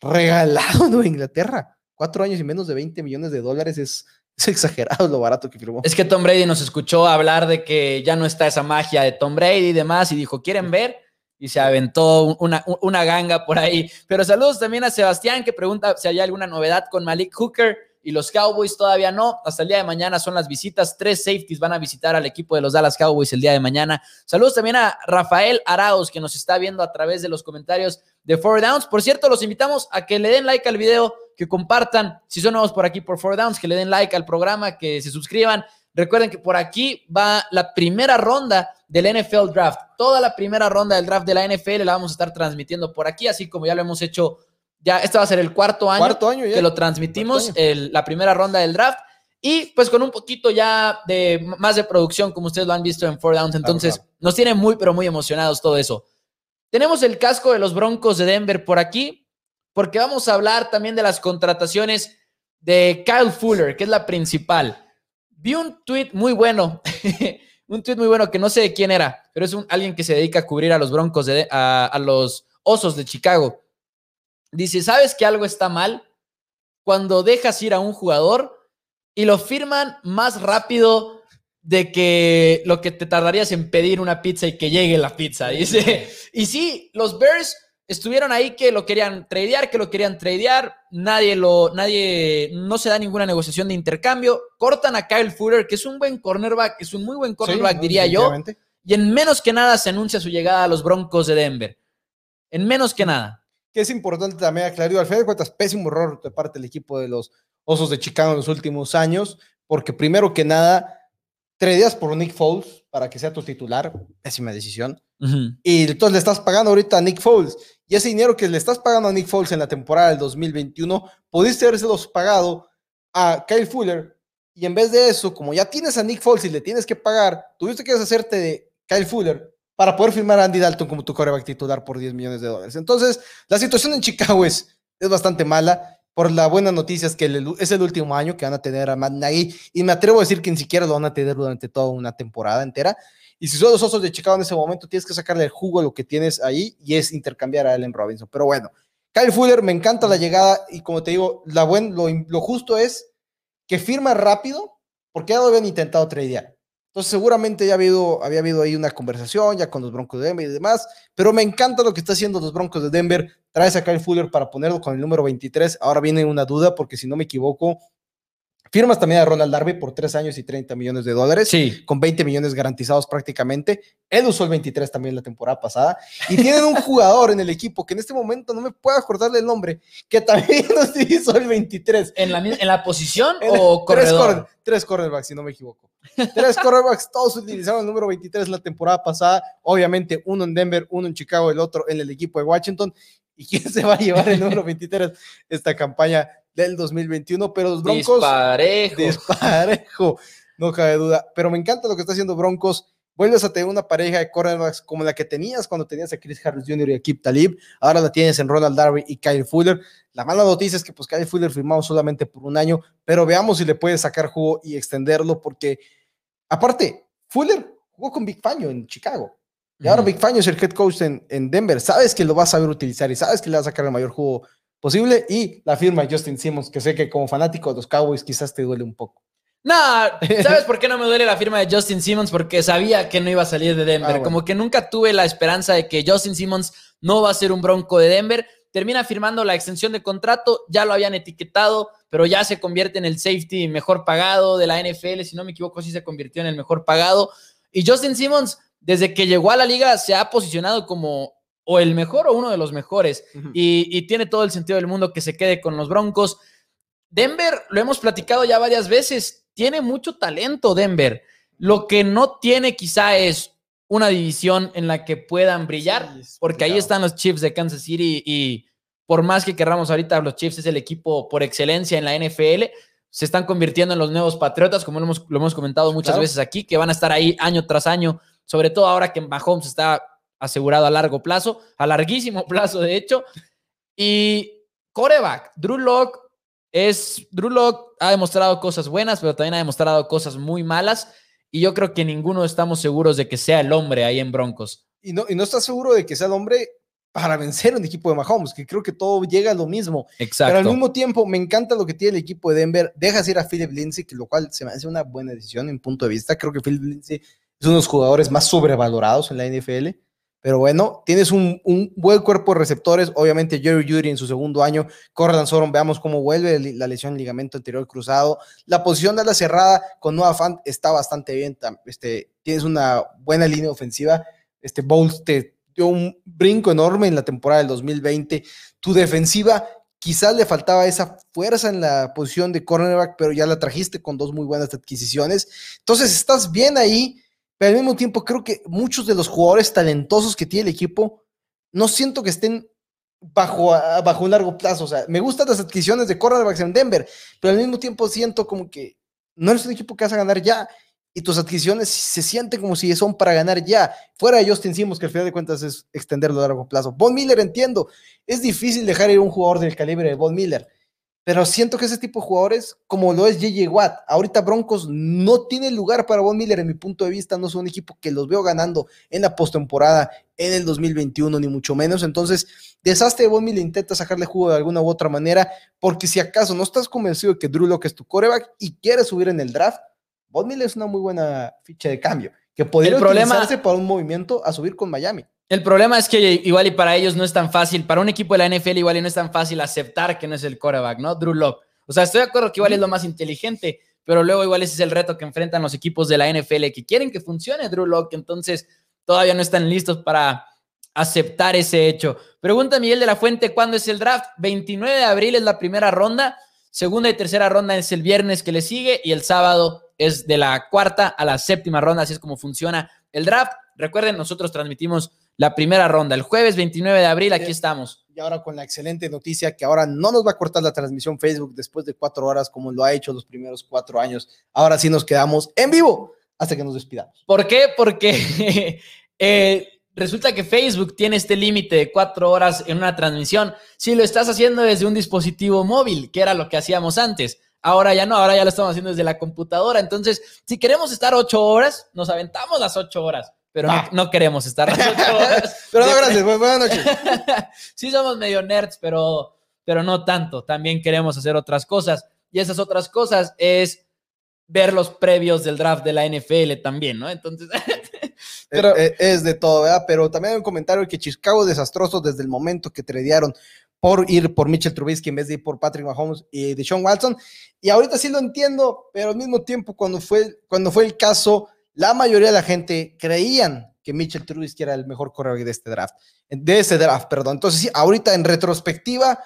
S2: regalado de Inglaterra. Cuatro años y menos de 20 millones de dólares es, es exagerado lo barato que firmó.
S1: Es que Tom Brady nos escuchó hablar de que ya no está esa magia de Tom Brady y demás, y dijo, ¿quieren ver? y se aventó una, una, ganga por ahí. Pero saludos también a Sebastián que pregunta si hay alguna novedad con Malik Hooker y los Cowboys todavía no. Hasta el día de mañana son las visitas. Tres safeties van a visitar al equipo de los Dallas Cowboys el día de mañana. Saludos también a Rafael Arauz que nos está viendo a través de los comentarios de Four Downs. Por cierto, los invitamos a que le den like al video, que compartan si son nuevos por aquí por Four Downs, que le den like al programa, que se suscriban. Recuerden que por aquí va la primera ronda del NFL Draft. Toda la primera ronda del draft de la NFL la vamos a estar transmitiendo por aquí, así como ya lo hemos hecho. Ya, este va a ser el cuarto año, que lo transmitimos, la primera ronda del draft. Y pues con un poquito ya de más de producción, como ustedes lo han visto en Four Downs. Entonces, nos tiene muy, pero muy emocionados todo eso. Tenemos el casco de los Broncos de Denver por aquí, porque vamos a hablar también de las contrataciones de Kyle Fuller, que es la principal. Vi un tweet muy bueno, un tweet muy bueno que no sé de quién era, pero es un, alguien que se dedica a cubrir a los Broncos, de, a, los Osos de Chicago. Dice, ¿sabes que algo está mal? Cuando dejas ir a un jugador y lo firman más rápido de que lo que te tardarías en pedir una pizza y que llegue la pizza. Dice, y sí, los Bears estuvieron ahí que lo querían tradear, que lo querían tradear, nadie lo, nadie, no se da ninguna negociación de intercambio, cortan a Kyle Fuller, que es un buen cornerback, es un muy buen cornerback, diría yo, y en menos que nada se anuncia su llegada a los Broncos de Denver, en menos que nada.
S2: Que es importante también aclarar, al final de cuentas, pésimo error de parte del equipo de los Osos de Chicago en los últimos años, porque primero que nada, tradeas por Nick Foles para que sea tu titular, pésima decisión. Y entonces le estás pagando ahorita a Nick Foles y ese dinero que le estás pagando a Nick Foles en la temporada del 2021, pudiste habérselos pagado a Kyle Fuller. Y en vez de eso, como ya tienes a Nick Foles y le tienes que pagar, tuviste que deshacerte de Kyle Fuller para poder firmar a Andy Dalton como tu coreback titular por 10 millones de dólares. Entonces, la situación en Chicago es, es bastante mala. Por la buena noticia es que es el último año que van a tener a Matt Nagy y me atrevo a decir que ni siquiera lo van a tener durante toda una temporada entera. Y si son los osos de Chicago en ese momento, tienes que sacarle el jugo a lo que tienes ahí y es intercambiar a Allen Robinson. Pero bueno, Kyle Fuller, me encanta la llegada y como te digo, la buen, lo, justo es que firma rápido porque ya lo habían intentado tradear. Entonces seguramente ya habido, había habido ahí una conversación ya con los Broncos de Denver y demás, pero me encanta lo que está haciendo los Broncos de Denver. Traes a Kyle Fuller para ponerlo con el número 23. Ahora viene una duda porque si no me equivoco, Firmas también a Ronald Darby por 3 años y 30 millones de dólares,
S1: sí.
S2: con 20 millones garantizados prácticamente. Él usó el 23 también la temporada pasada. Y tienen un jugador en el equipo que en este momento no me puedo acordarle el nombre, que también utilizó el 23.
S1: ¿En la, en la posición o corredor?
S2: Tres, cornerbacks, si no me equivoco. Tres cornerbacks, todos utilizaron el número 23 la temporada pasada. Obviamente, uno en Denver, uno en Chicago, el otro en el equipo de Washington. ¿Y quién se va a llevar el número 23 esta campaña? del 2021, pero los Broncos.
S1: Disparejo.
S2: Disparejo. no cabe duda. Pero me encanta lo que está haciendo Broncos. Vuelves a tener una pareja de cornerbacks como la que tenías cuando tenías a Chris Harris Jr. y a Kip Talib. Ahora la tienes en Ronald Darby y Kyle Fuller. La mala noticia es que pues Kyle Fuller firmado solamente por un año, pero veamos si le puede sacar jugo y extenderlo porque aparte, Fuller jugó con Big Faño en Chicago. Y ahora Big Faño es el head coach en, en, Denver. Sabes que lo vas a saber utilizar y sabes que le va a sacar el mayor jugo posible. Y la firma de Justin Simmons, que sé que como fanático de los Cowboys quizás te duele un poco.
S1: No, ¿sabes por qué no me duele la firma de Justin Simmons? Porque sabía que no iba a salir de Denver. Ah, Como que nunca tuve la esperanza de que Justin Simmons no va a ser un bronco de Denver. Termina firmando la extensión de contrato, ya lo habían etiquetado, pero ya se convierte en el safety mejor pagado de la NFL. Si no me equivoco, sí se convirtió en el mejor pagado. Y Justin Simmons, desde que llegó a la liga, se ha posicionado como o el mejor o uno de los mejores. y, y tiene todo el sentido del mundo que se quede con los broncos. Denver, lo hemos platicado ya varias veces, tiene mucho talento Denver. Lo que no tiene quizá es una división en la que puedan brillar, porque ahí están los Chiefs de Kansas City y por más que querramos ahorita, los Chiefs es el equipo por excelencia en la NFL, se están convirtiendo en los nuevos Patriotas, como lo hemos, lo hemos comentado muchas veces aquí, que van a estar ahí año tras año, sobre todo ahora que Mahomes está asegurado a largo plazo, a larguísimo plazo de hecho. Y coreback, Drew Locke es, Drew Locke ha demostrado cosas buenas, pero también ha demostrado cosas muy malas. Y yo creo que ninguno estamos seguros de que sea el hombre ahí en Broncos.
S2: Y no, y no está seguro de que sea el hombre para vencer un equipo de Mahomes, que creo que todo llega a lo mismo.
S1: Exacto.
S2: Pero al mismo tiempo, me encanta lo que tiene el equipo de Denver. Dejas ir a Philip Lindsay, que lo cual se me hace una buena decisión en punto de vista. Creo que Philip Lindsay es uno de los jugadores más sobrevalorados en la NFL. Pero bueno, tienes un, buen cuerpo de receptores. Obviamente, Jerry Judy en su segundo año. Corran Soron, veamos cómo vuelve la lesión en ligamento anterior cruzado. La posición de la cerrada con Noah Fant está bastante bien. Este, tienes una buena línea ofensiva. Este Bowles te dio un brinco enorme en la temporada del 2020. Tu defensiva quizás le faltaba esa fuerza en la posición de cornerback, pero ya la trajiste con dos muy buenas adquisiciones. Entonces, estás bien ahí pero al mismo tiempo creo que muchos de los jugadores talentosos que tiene el equipo, no siento que estén bajo, bajo un largo plazo. O sea, me gustan las adquisiciones de cornerbacks en Denver, pero al mismo tiempo siento como que no eres un equipo que vas a ganar ya y tus adquisiciones se sienten como si son para ganar ya. Fuera de Justin Simmons, que al final de cuentas es extenderlo a largo plazo. Von Miller, entiendo, es difícil dejar ir un jugador del calibre de Von Miller, pero siento que ese tipo de jugadores, como lo es JJ Watt, ahorita Broncos no tiene lugar para Von Miller en mi punto de vista, no es un equipo que los veo ganando en la postemporada en el 2021, ni mucho menos. Entonces, desastre de Von Miller intenta sacarle jugo de alguna u otra manera, porque si acaso no estás convencido de que Drew Locke es tu coreback y quieres subir en el draft, Von Miller es una muy buena ficha de cambio, que podría utilizarse para un movimiento a subir con Miami.
S1: El problema es que igual y para ellos no es tan fácil, para un equipo de la NFL igual y no es tan fácil aceptar que no es el quarterback, ¿no? Drew Locke. O sea, estoy de acuerdo que igual es lo más inteligente, pero luego igual ese es el reto que enfrentan los equipos de la NFL que quieren que funcione Drew Locke, entonces todavía no están listos para aceptar ese hecho. Pregunta Miguel de la Fuente, ¿cuándo es el draft? 29 de abril es la primera ronda, segunda y tercera ronda es el viernes que le sigue y el sábado es de la cuarta a la séptima ronda, así es como funciona el draft. Recuerden, nosotros transmitimos la primera ronda. El jueves 29 de abril, aquí estamos.
S2: Y ahora con la excelente noticia que ahora no nos va a cortar la transmisión Facebook después de cuatro horas como lo ha hecho los primeros cuatro años. Ahora sí nos quedamos en vivo hasta que nos despidamos.
S1: ¿Por qué? Porque eh, resulta que Facebook tiene este límite de cuatro horas en una transmisión. Si lo estás haciendo desde un dispositivo móvil, que era lo que hacíamos antes. Ahora ya no, ahora ya lo estamos haciendo desde la computadora. Entonces, si queremos estar ocho horas, nos aventamos las ocho horas pero no, queremos estar las horas.
S2: pero no, gracias, buenas noches.
S1: sí somos medio nerds, pero, pero no tanto. También queremos hacer otras cosas. Y esas otras cosas es ver los previos del draft de la NFL también, ¿no? Entonces...
S2: pero, eh, eh, es, de todo, ¿verdad? Pero también hay un comentario que Chicago desastroso desde el momento que tradearon por ir por Mitchell Trubisky en vez de ir por Patrick Mahomes y Deshaun Watson. Y ahorita sí lo entiendo, pero al mismo tiempo cuando fue, cuando fue el caso la mayoría de la gente creían que Mitchell Trubisky era el mejor corredor de este draft, de ese draft, perdón. Entonces, sí, ahorita en retrospectiva,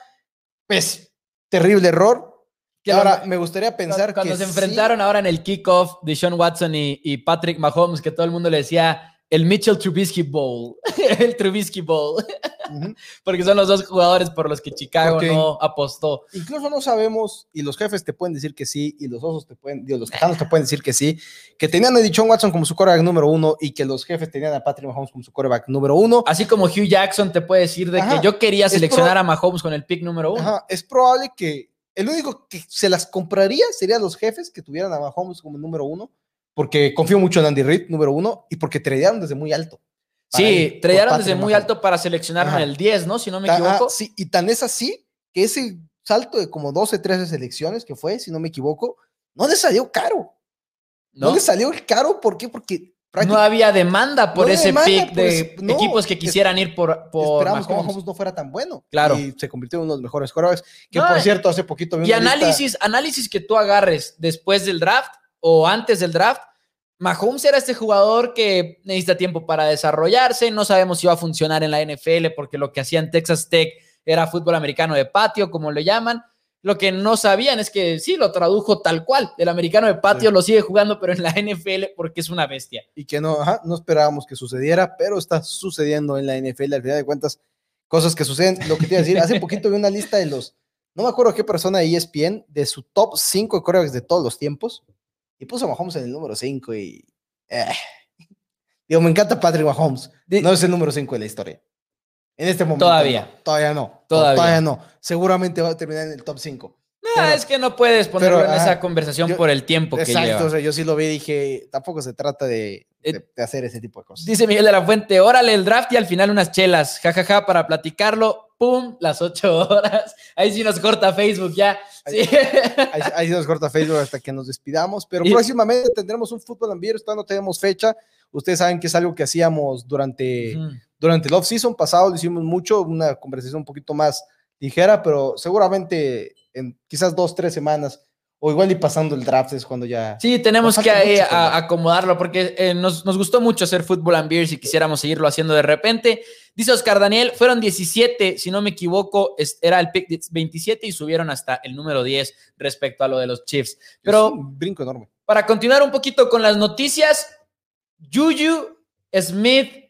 S2: pues, terrible error. Que ahora me gustaría pensar
S1: cuando,
S2: cuando
S1: se enfrentaron ahora en el kickoff de Sean Watson y, Patrick Mahomes, que todo el mundo le decía el Mitchell Trubisky Bowl, el Trubisky Bowl, porque son los dos jugadores por los que Chicago no apostó.
S2: Incluso no sabemos, y los jefes te pueden decir que sí, y los osos te pueden, digo, los tejanos te pueden decir que sí, que tenían a Dichon Watson como su coreback número uno y que los jefes tenían a Patrick Mahomes como su coreback número uno.
S1: Así como Hugh Jackson te puede decir de que yo quería seleccionar a Mahomes con el pick número uno. Ajá.
S2: Es probable que el único que se las compraría serían los jefes que tuvieran a Mahomes como número uno, porque confío mucho en Andy Reid, número uno, y porque tradearon desde muy alto.
S1: Sí, tradearon desde muy alto para seleccionar en el 10, ¿no? Si no me equivoco.
S2: sí, y tan es así que ese salto de como 12, 13 selecciones que fue, si no me equivoco, no le salió caro. No, le salió caro, ¿por qué? Porque
S1: no había demanda por ese pick de equipos que quisieran ir por, por
S2: Esperamos que Mahomes no fuera tan bueno.
S1: Claro.
S2: Y se convirtió en uno de los mejores quarterbacks. Que por cierto, hace poquito.
S1: y análisis, análisis que tú agarres después del draft o antes del draft. Mahomes era este jugador que necesita tiempo para desarrollarse. No sabemos si va a funcionar en la NFL porque lo que hacía en Texas Tech era fútbol americano de patio, como lo llaman. Lo que no sabían es que sí, lo tradujo tal cual. El americano de patio lo sigue jugando, pero en la NFL porque es una bestia.
S2: Y que no, no esperábamos que sucediera, pero está sucediendo en la NFL. Al final de cuentas, cosas que suceden. Lo que te iba a decir, hace poquito vi una lista de los, no me acuerdo qué persona de ESPN, de su top 5 corebacks de todos los tiempos. Y puso a Mahomes en el número 5 y... Eh, digo, me encanta Patrick Mahomes. No es el número 5 de la historia. En este momento.
S1: Todavía.
S2: todavía no. Todavía. no. Seguramente va a terminar en el top 5.
S1: No, es que no puedes ponerlo en esa conversación por el tiempo que lleva. Exacto,
S2: yo sí lo vi y dije, tampoco se trata de, eh, de, hacer ese tipo de cosas.
S1: Dice Miguel de la Fuente, órale el draft y al final unas chelas, jajaja, ja, ja, para platicarlo, pum, las ocho horas. Ahí sí nos corta Facebook ya.
S2: Ahí sí, ahí, sí nos corta Facebook hasta que nos despidamos, pero próximamente tendremos un fútbol en todavía no tenemos fecha. Ustedes saben que es algo que hacíamos durante durante el off-season pasado lo hicimos mucho, una conversación un poquito más ligera, pero seguramente en quizás dos, tres semanas o igual y pasando el draft es cuando ya...
S1: Sí, tenemos que eh, acomodarlo porque eh, nos, nos, gustó mucho hacer fútbol and beer si quisiéramos seguirlo haciendo de repente. Dice Oscar Daniel, fueron 17, si no me equivoco, era el pick 27 y subieron hasta el número 10 respecto a lo de los Chiefs. Pero... Es
S2: un brinco enorme.
S1: Para continuar un poquito con las noticias, Juju Smith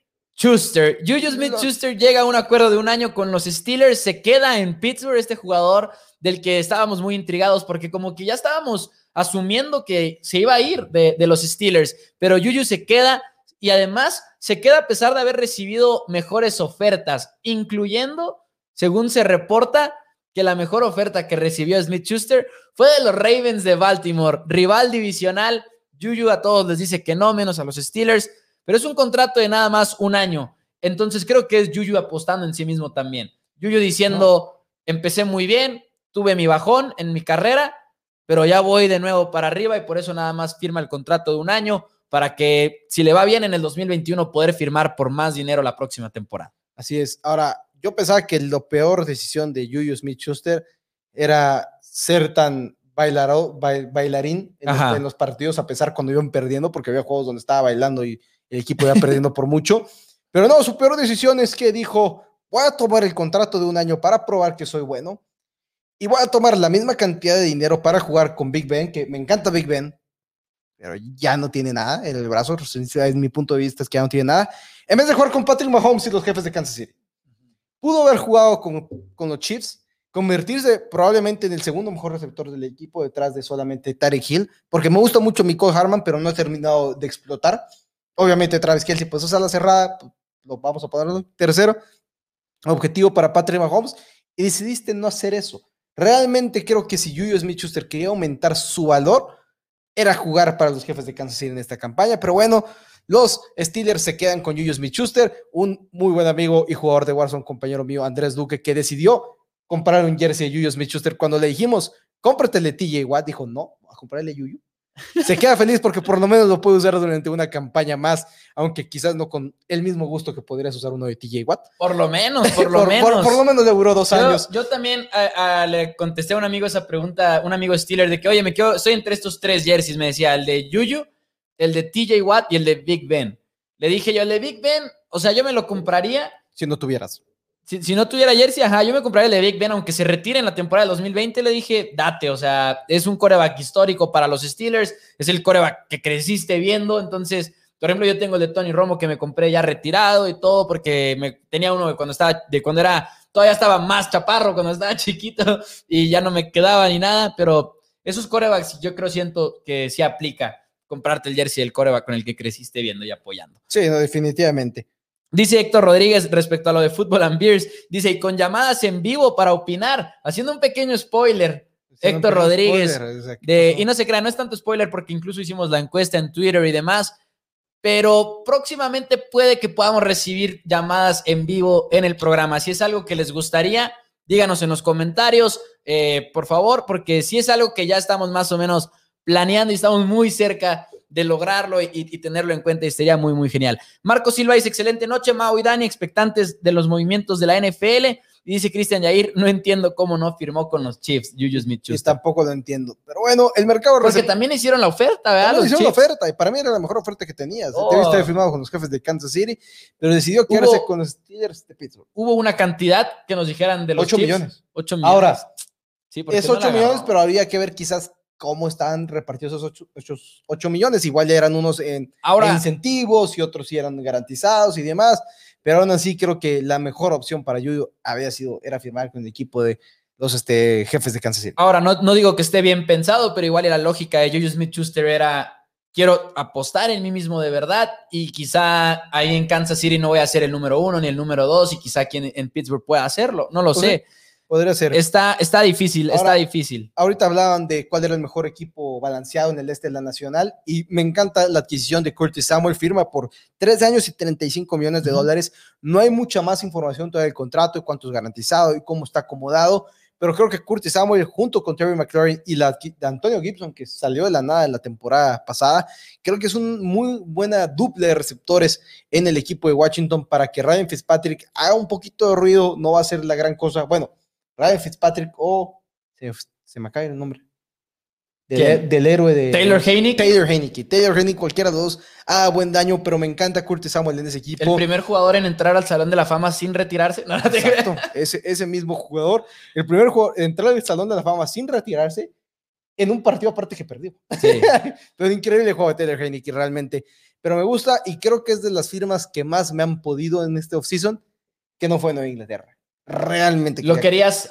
S1: Schuster. Juju Smith Schuster llega a un acuerdo de un año con los Steelers, se queda en Pittsburgh, este jugador del que estábamos muy intrigados porque como que ya estábamos asumiendo que se iba a ir de, los Steelers, pero Juju se queda y además se queda a pesar de haber recibido mejores ofertas, incluyendo, según se reporta, que la mejor oferta que recibió Smith Schuster fue de los Ravens de Baltimore, rival divisional. Juju a todos les dice que no, menos a los Steelers pero es un contrato de nada más un año. Entonces creo que es Yuyu apostando en sí mismo también. Yuyu diciendo, empecé muy bien, tuve mi bajón en mi carrera, pero ya voy de nuevo para arriba y por eso nada más firma el contrato de un año para que si le va bien en el 2021 poder firmar por más dinero la próxima temporada.
S2: Así es. Ahora, yo pensaba que la peor decisión de Juju Smith-Schuster era ser tan bailarín en, en, los partidos, a pesar cuando iban perdiendo, porque había juegos donde estaba bailando y el equipo ya perdiendo por mucho. Pero no, su peor decisión es que dijo, voy a tomar el contrato de un año para probar que soy bueno y voy a tomar la misma cantidad de dinero para jugar con Big Ben, que me encanta Big Ben, pero ya no tiene nada en el brazo, es mi punto de vista es que ya no tiene nada, en vez de jugar con Patrick Mahomes y los jefes de Kansas City. Pudo haber jugado con, con los Chiefs, convertirse probablemente en el segundo mejor receptor del equipo detrás de solamente Tarek Hill, porque me gusta mucho Michael Harman, pero no ha terminado de explotar. Obviamente, Travis Kelsey, pues usa la cerrada, pues, lo vamos a poner tercero. Objetivo para Patrick Mahomes. Y decidiste no hacer eso. Realmente creo que si Juju Smith-Schuster quería aumentar su valor, era jugar para los jefes de Kansas City en esta campaña. Pero bueno, los Steelers se quedan con Juju Smith-Schuster, un muy buen amigo y jugador de Warzone, compañero mío, Andrés Duque, que decidió comprar un jersey de Juju Smith-Schuster. Cuando le dijimos, cómpratele TJ Watt, dijo, no, a comprarle Juju. Se queda feliz porque por lo menos lo puede usar durante una campaña más, aunque quizás no con el mismo gusto que podrías usar uno de TJ Watt.
S1: Por lo menos, por lo menos.
S2: Por, lo menos le duró dos años.
S1: Yo también le contesté a un amigo esa pregunta, un amigo Steeler, de que, oye, me quedo, estoy entre estos tres jerseys, me decía, el de Yuyu, el de TJ Watt y el de Big Ben. Le dije yo, el de Big Ben, o sea, yo me lo compraría.
S2: Si no tuvieras.
S1: Si, no tuviera jersey, ajá, yo me compraría el de Big Ben, aunque se retire en la temporada de 2020, le dije, date, o sea, es un coreback histórico para los Steelers, es el coreback que creciste viendo, entonces Por ejemplo, yo tengo el de Tony Romo que me compré ya retirado y todo porque me tenía uno de cuando estaba, de cuando era, todavía estaba más chaparro, cuando estaba chiquito y ya no me quedaba ni nada, pero esos corebacks yo creo siento que sí aplica comprarte el jersey del coreback con el que creciste viendo y apoyando.
S2: Sí, no, definitivamente.
S1: Dice Héctor Rodríguez respecto a lo de Fútbol and Beers, dice, y con llamadas en vivo para opinar, haciendo un pequeño spoiler. Héctor Rodríguez, de, y no se crea, no es tanto spoiler porque incluso hicimos la encuesta en Twitter y demás, pero próximamente puede que podamos recibir llamadas en vivo en el programa. Si es algo que les gustaría, díganos en los comentarios, eh, por favor, porque si es algo que ya estamos más o menos planeando y estamos muy cerca de lograrlo y, tenerlo en cuenta y sería muy, muy genial. Marco Silva dice, excelente noche, Mau y Dani, expectantes de los movimientos de la NFL. Y dice Cristian Yair, no entiendo cómo no firmó con los Chiefs, Juju Smith
S2: Yo tampoco lo entiendo. Pero bueno, el mercado...
S1: Porque también hicieron la oferta, ¿verdad? Los
S2: hicieron la oferta y para mí era la mejor oferta que tenías. Oh. Te firmado con los jefes de Kansas City, pero decidió quedarse con los Steelers de Pittsburgh.
S1: Hubo una cantidad que nos dijeran de los 8
S2: millones.
S1: 8 millones.
S2: Ahora, sí, es 8 millones, pero habría que ver quizás cómo están repartidos esos 8, millones. Igual ya eran unos en, incentivos y otros sí eran garantizados y demás. Pero aún así creo que la mejor opción para Yuyo había sido, era firmar con el equipo de los este, jefes de Kansas City.
S1: Ahora, no, no digo que esté bien pensado, pero igual la lógica de Juju Smith-Schuster era, quiero apostar en mí mismo de verdad y quizá ahí en Kansas City no voy a ser el número uno ni el número dos y quizá aquí en, Pittsburgh pueda hacerlo, no lo pues sé.
S2: Podría ser.
S1: Está, está difícil, está difícil.
S2: Ahorita hablaban de cuál era el mejor equipo balanceado en el este de la Nacional y me encanta la adquisición de Curtis Samuel, firma por tres años y 35 millones de dólares. No hay mucha más información todavía del contrato y cuánto es garantizado y cómo está acomodado, pero creo que Curtis Samuel junto con Terry McLaurin y la de Antonio Gibson, que salió de la nada en la temporada pasada, creo que es una muy buena dupla de receptores en el equipo de Washington para que Ryan Fitzpatrick haga un poquito de ruido, no va a ser la gran cosa. Bueno, Ryan Fitzpatrick o se, me cae el nombre. Del, héroe de
S1: Taylor Heineke.
S2: Taylor Heineke. Taylor Heineke, cualquiera de dos. Ah, buen daño, pero me encanta Curtis Samuel en ese equipo.
S1: El primer jugador en entrar al Salón de la Fama sin retirarse.
S2: Exacto, ese, ese mismo jugador. El primer jugador en entrar al Salón de la Fama sin retirarse en un partido aparte que perdió. pero increíble juego de Taylor Heineke, realmente. Pero me gusta y creo que es de las firmas que más me han podido en este offseason, que no fue en Nueva Inglaterra realmente.
S1: Lo querías.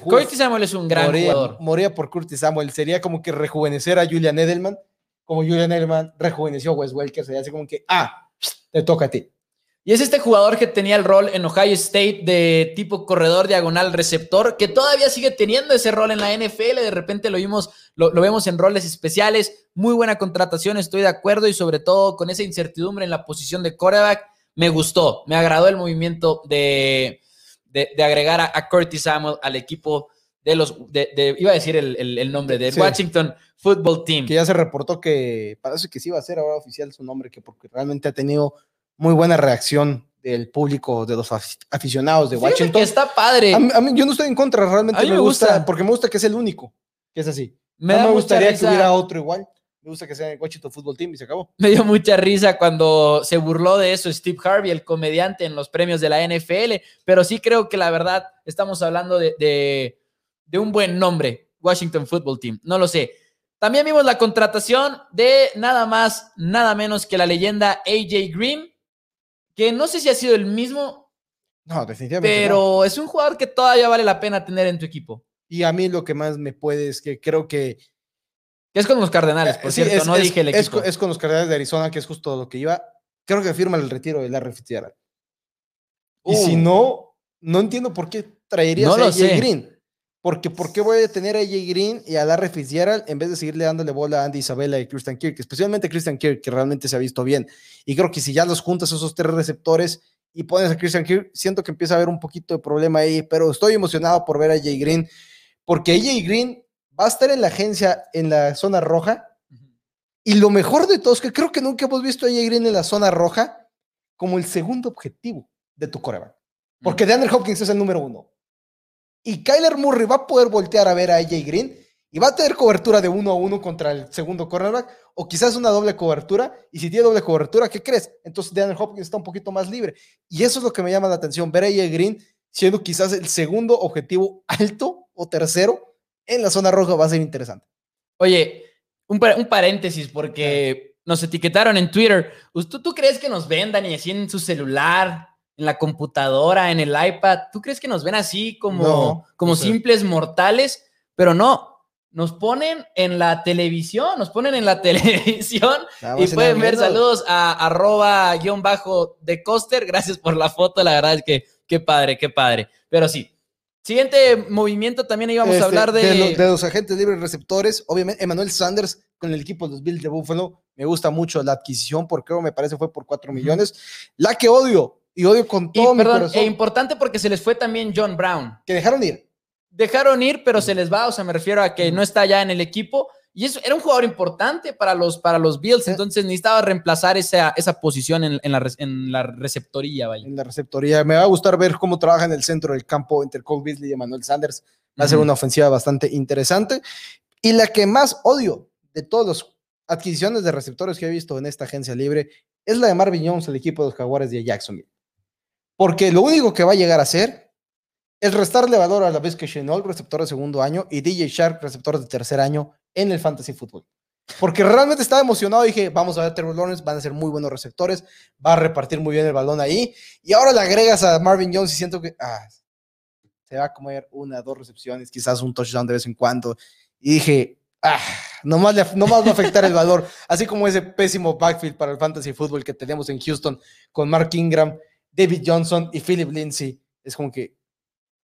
S1: Curtis Samuel es un gran jugador.
S2: Moría por Curtis Samuel. Sería como que rejuvenecer a Julian Edelman, como Julian Edelman rejuveneció a Wes Welker. Sería así como que, ah, te toca a ti.
S1: Y es este jugador que tenía el rol en Ohio State de tipo corredor diagonal receptor, que todavía sigue teniendo ese rol en la NFL. De repente lo vimos, lo, lo, vemos en roles especiales. Muy buena contratación, estoy de acuerdo. Y sobre todo con esa incertidumbre en la posición de quarterback, me gustó, me agradó el movimiento de, de, agregar a, Curtis Samuel al equipo de los, de, iba a decir el, nombre, de Washington Football Team.
S2: Que ya se reportó que parece que sí va a ser ahora oficial su nombre, que porque realmente ha tenido muy buena reacción del público, de los aficionados de Washington.
S1: está padre.
S2: A mí, yo no estoy en contra, realmente me, gusta, porque me gusta que es el único, que es así. Me no me gustaría que hubiera otro igual. Me gusta que sea el Washington Football Team y se acabó.
S1: Me dio mucha risa cuando se burló de eso Steve Harvey, el comediante en los premios de la NFL, pero sí creo que la verdad estamos hablando de, de, un buen nombre, Washington Football Team. No lo sé. También vimos la contratación de nada más, nada menos que la leyenda AJ Green, que no sé si ha sido el mismo.
S2: No, definitivamente.
S1: Pero es un jugador que todavía vale la pena tener en tu equipo.
S2: Y a mí lo que más me puede es que creo que
S1: es con los Cardenales, por cierto, no dije el equipo.
S2: Es, con los Cardenales de Arizona, que es justo lo que iba. Creo que firma el retiro de Larry Fitzgerald. Y si uh. no, no entiendo por qué traerías a AJ Green. Porque ¿por qué voy a tener a AJ Green y a Larry Fitzgerald en vez de seguirle dándole bola a Andy Isabella y Christian Kirk? Especialmente Christian Kirk, que realmente se ha visto bien. Y creo que si ya los juntas esos tres receptores y pones a Christian Kirk, siento que empieza a haber un poquito de problema ahí, pero estoy emocionado por ver a AJ Green, porque AJ Green va a estar en la agencia en la zona roja. Y lo mejor de todo es que creo que nunca hemos visto a AJ Green en la zona roja como el segundo objetivo de tu coreback. Porque DeAndre Hopkins es el número uno. Y Kyler Murray va a poder voltear a ver a AJ Green y va a tener cobertura de uno a uno contra el segundo cornerback o quizás una doble cobertura. Y si tiene doble cobertura, ¿qué crees? Entonces DeAndre Hopkins está un poquito más libre. Y eso es lo que me llama la atención, ver a AJ Green siendo quizás el segundo objetivo alto o tercero en la zona roja va a ser interesante.
S1: Oye, un, paréntesis, porque nos etiquetaron en Twitter. ¿Tú, ¿Tú crees que nos ven, Dani, así en su celular, en la computadora, en el iPad? ¿Tú crees que nos ven así como,
S2: No,
S1: como simples mortales? Pero no. Nos ponen en la televisión, nos ponen en la televisión
S2: Nada
S1: y
S2: y
S1: pueden ver saludos a arroba guion bajo de Coster. Gracias por la foto, la verdad es que qué padre, qué padre. Pero sí. Siguiente movimiento también íbamos
S2: Este,
S1: a hablar de...
S2: de los agentes libres receptores. Obviamente, Emmanuel Sanders con el equipo de los Bills de Buffalo. Me gusta mucho la adquisición, porque creo me parece fue por 4 millones. La que odio, y odio con
S1: y,
S2: todo mi
S1: perdón,
S2: corazón,
S1: e importante porque se les fue también John Brown.
S2: que dejaron ir.
S1: Dejaron ir, pero se les va, o sea, me refiero a que no está ya en el equipo. Y eso era un jugador importante para los, para los Bills,
S2: Sí.
S1: entonces necesitaba reemplazar esa, esa posición en, en la, en la receptoría, vaya.
S2: en la receptoría. Me va a gustar ver cómo trabaja en el centro del campo entre Cole Beasley y Emmanuel Sanders. Va a ser una ofensiva bastante interesante. Y la que más odio de todas las adquisiciones de receptores que he visto en esta agencia libre es la de Marvin Jones, el equipo de los Jaguares de Jacksonville. Porque lo único que va a llegar a hacer es restarle valor a la vez que Chenault, receptor de segundo año, y DJ Shark, receptor de tercer año en el fantasy fútbol. Porque realmente estaba emocionado. Dije, vamos a ver a Trevor Lawrence, van a ser muy buenos receptores, va a repartir muy bien el balón ahí. Y ahora le agregas a Marvin Jones y siento que ah, se va a comer una, dos recepciones, quizás un touchdown de vez en cuando. Y dije, ah, nomás, le, nomás va a afectar el valor. Así como ese pésimo backfield para el fantasy fútbol que tenemos en Houston con Mark Ingram, David Johnson y Philip Lindsay. Es como que,